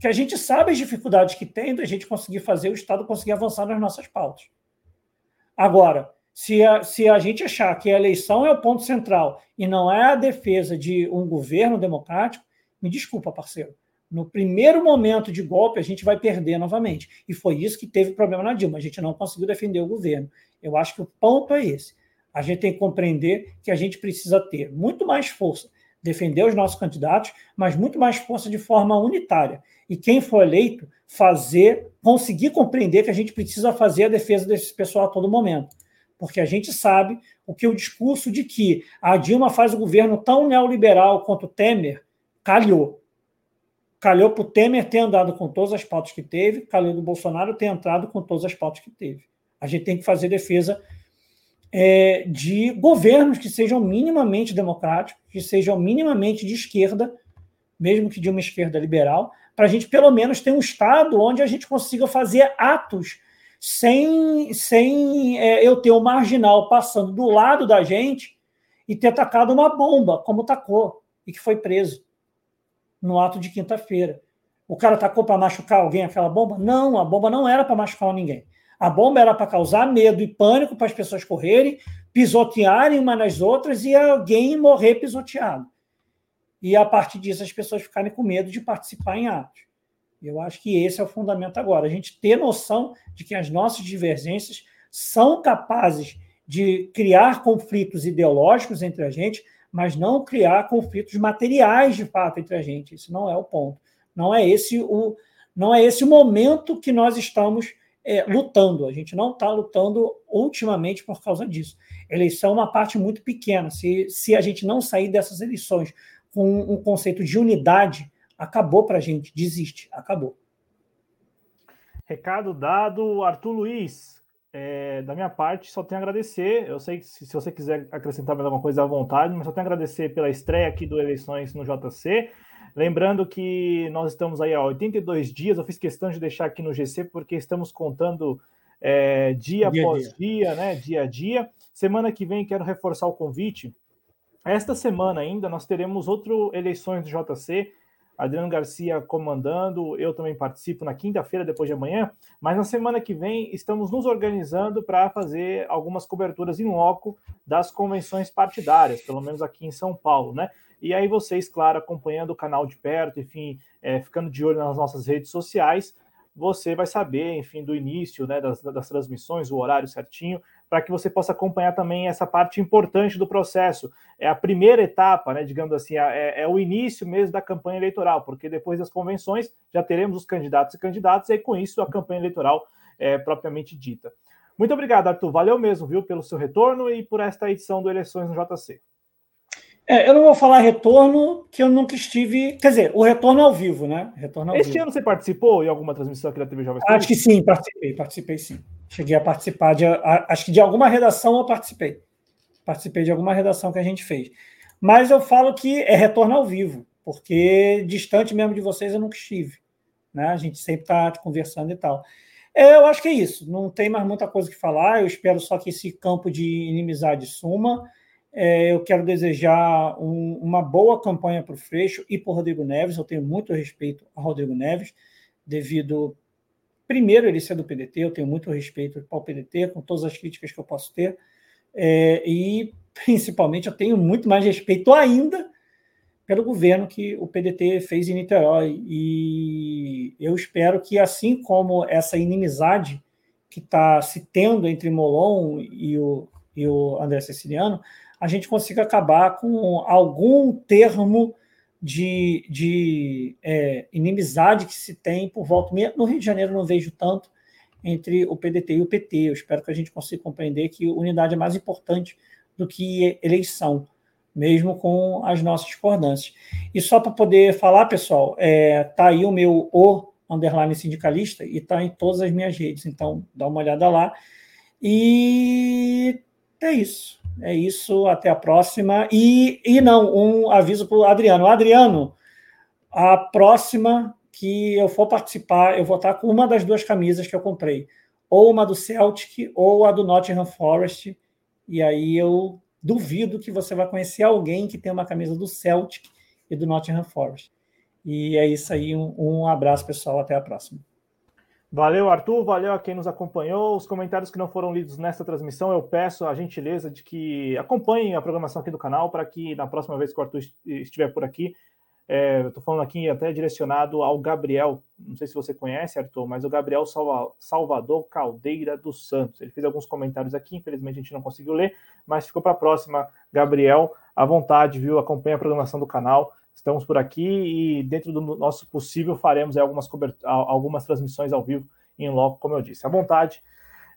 Que a gente sabe as dificuldades que tem da gente conseguir fazer o Estado conseguir avançar nas nossas pautas. Agora, se a, se a gente achar que a eleição é o ponto central e não é a defesa de um governo democrático, me desculpa, parceiro no primeiro momento de golpe, a gente vai perder novamente. E foi isso que teve problema na Dilma. A gente não conseguiu defender o governo. Eu acho que o ponto é esse. A gente tem que compreender que a gente precisa ter muito mais força, defender os nossos candidatos, mas muito mais força de forma unitária. E quem for eleito, fazer, conseguir compreender que a gente precisa fazer a defesa desse pessoal a todo momento. Porque a gente sabe o que o discurso de que a Dilma faz o governo tão neoliberal quanto o Temer calhou calhou para o Temer ter andado com todas as pautas que teve, calhou do Bolsonaro ter entrado com todas as pautas que teve. A gente tem que fazer defesa é, de governos que sejam minimamente democráticos, que sejam minimamente de esquerda, mesmo que de uma esquerda liberal, para a gente pelo menos ter um Estado onde a gente consiga fazer atos sem, sem é, eu ter o um marginal passando do lado da gente e ter atacado uma bomba, como tacou, e que foi preso no ato de quinta-feira. O cara tacou para machucar alguém aquela bomba? Não, a bomba não era para machucar ninguém. A bomba era para causar medo e pânico para as pessoas correrem, pisotearem uma nas outras e alguém morrer pisoteado. E a partir disso as pessoas ficarem com medo de participar em atos. Eu acho que esse é o fundamento agora. A gente ter noção de que as nossas divergências são capazes de criar conflitos ideológicos entre a gente, mas não criar conflitos materiais de fato entre a gente. Isso não é o ponto. Não é esse o, não é esse o momento que nós estamos é, lutando. A gente não está lutando ultimamente por causa disso. Eleição é uma parte muito pequena. Se, se a gente não sair dessas eleições com um conceito de unidade, acabou para a gente, desiste, acabou. Recado dado, Arthur Luiz. É, da minha parte, só tenho a agradecer. Eu sei que se, se, você quiser acrescentar mais alguma coisa à vontade, mas só tenho a agradecer pela estreia aqui do Eleições no JC. Lembrando que nós estamos aí há 82 dias, eu fiz questão de deixar aqui no GC, porque estamos contando é, dia, dia após dia. dia, né? Dia a dia. Semana que vem quero reforçar o convite. Esta semana ainda nós teremos outro eleições do JC Adriano Garcia comandando, eu também participo na quinta-feira, depois de amanhã, mas na semana que vem estamos nos organizando para fazer algumas coberturas em loco das convenções partidárias, pelo menos aqui em São Paulo, né? E aí vocês, claro, acompanhando o canal de perto, enfim, é, ficando de olho nas nossas redes sociais, você vai saber, enfim, do início né, das, das transmissões, o horário certinho, para que você possa acompanhar também essa parte importante do processo. É a primeira etapa, né, digamos assim, é, é, o início mesmo da campanha eleitoral, porque depois das convenções já teremos os candidatos e candidatas, e com isso a campanha eleitoral é propriamente dita. Muito obrigado, Arthur. Valeu mesmo, viu, pelo seu retorno e por esta edição do Eleições no JC. É, eu não vou falar retorno, que eu nunca estive. Quer dizer, o retorno ao vivo, né? Retorno ao este vivo. ano você participou em alguma transmissão aqui da TV Jovem Acho que sim, participei, participei sim. Cheguei a participar de. A, acho que de alguma redação eu participei. Participei de alguma redação que a gente fez. Mas eu falo que é retorno ao vivo, porque distante mesmo de vocês eu nunca estive. Né? A gente sempre está conversando e tal. É, eu acho que é isso. Não tem mais muita coisa que falar. Eu espero só que esse campo de inimizade suma. É, eu quero desejar um, uma boa campanha para o Freixo e para o Rodrigo Neves. Eu tenho muito respeito ao Rodrigo Neves, devido, primeiro, ele ser do PDT. Eu tenho muito respeito ao PDT, com todas as críticas que eu posso ter. É, e, principalmente, eu tenho muito mais respeito ainda pelo governo que o PDT fez em Niterói. E eu espero que, assim como essa inimizade que está se tendo entre Molon e o, e o André Ceciliano, a gente consiga acabar com algum termo de, de é, inimizade que se tem por volta. No Rio de Janeiro não vejo tanto entre o PDT e o PT. Eu espero que a gente consiga compreender que unidade é mais importante do que eleição, mesmo com as nossas discordâncias. E só para poder falar, pessoal, é, tá aí o meu o underline sindicalista e está em todas as minhas redes. Então, dá uma olhada lá. E é isso. É isso, até a próxima. E, e não, um aviso para o Adriano. Adriano, a próxima que eu for participar, eu vou estar com uma das duas camisas que eu comprei. Ou uma do Celtic ou a do Nottingham Forest. E aí eu duvido que você vai conhecer alguém que tem uma camisa do Celtic e do Nottingham Forest. E é isso aí. Um, um abraço, pessoal. Até a próxima. Valeu, Arthur. Valeu a quem nos acompanhou. Os comentários que não foram lidos nesta transmissão, eu peço a gentileza de que acompanhem a programação aqui do canal para que na próxima vez que o Arthur estiver por aqui, é, estou falando aqui até direcionado ao Gabriel. Não sei se você conhece, Arthur, mas o Gabriel Salva, Salvador Caldeira dos Santos. Ele fez alguns comentários aqui, infelizmente a gente não conseguiu ler, mas ficou para a próxima. Gabriel, à vontade, viu? Acompanhe a programação do canal. Estamos por aqui e, dentro do nosso possível, faremos algumas, algumas transmissões ao vivo em loco, como eu disse. À vontade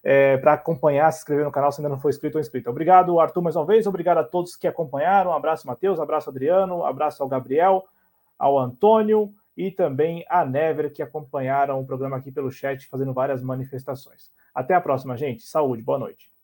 é, para acompanhar, se inscrever no canal se ainda não for inscrito ou inscrito. Obrigado, Arthur, mais uma vez. Obrigado a todos que acompanharam. Um abraço, Matheus. Um abraço, Adriano. Um abraço ao Gabriel, ao Antônio e também a Never, que acompanharam o programa aqui pelo chat, fazendo várias manifestações. Até a próxima, gente. Saúde, boa noite.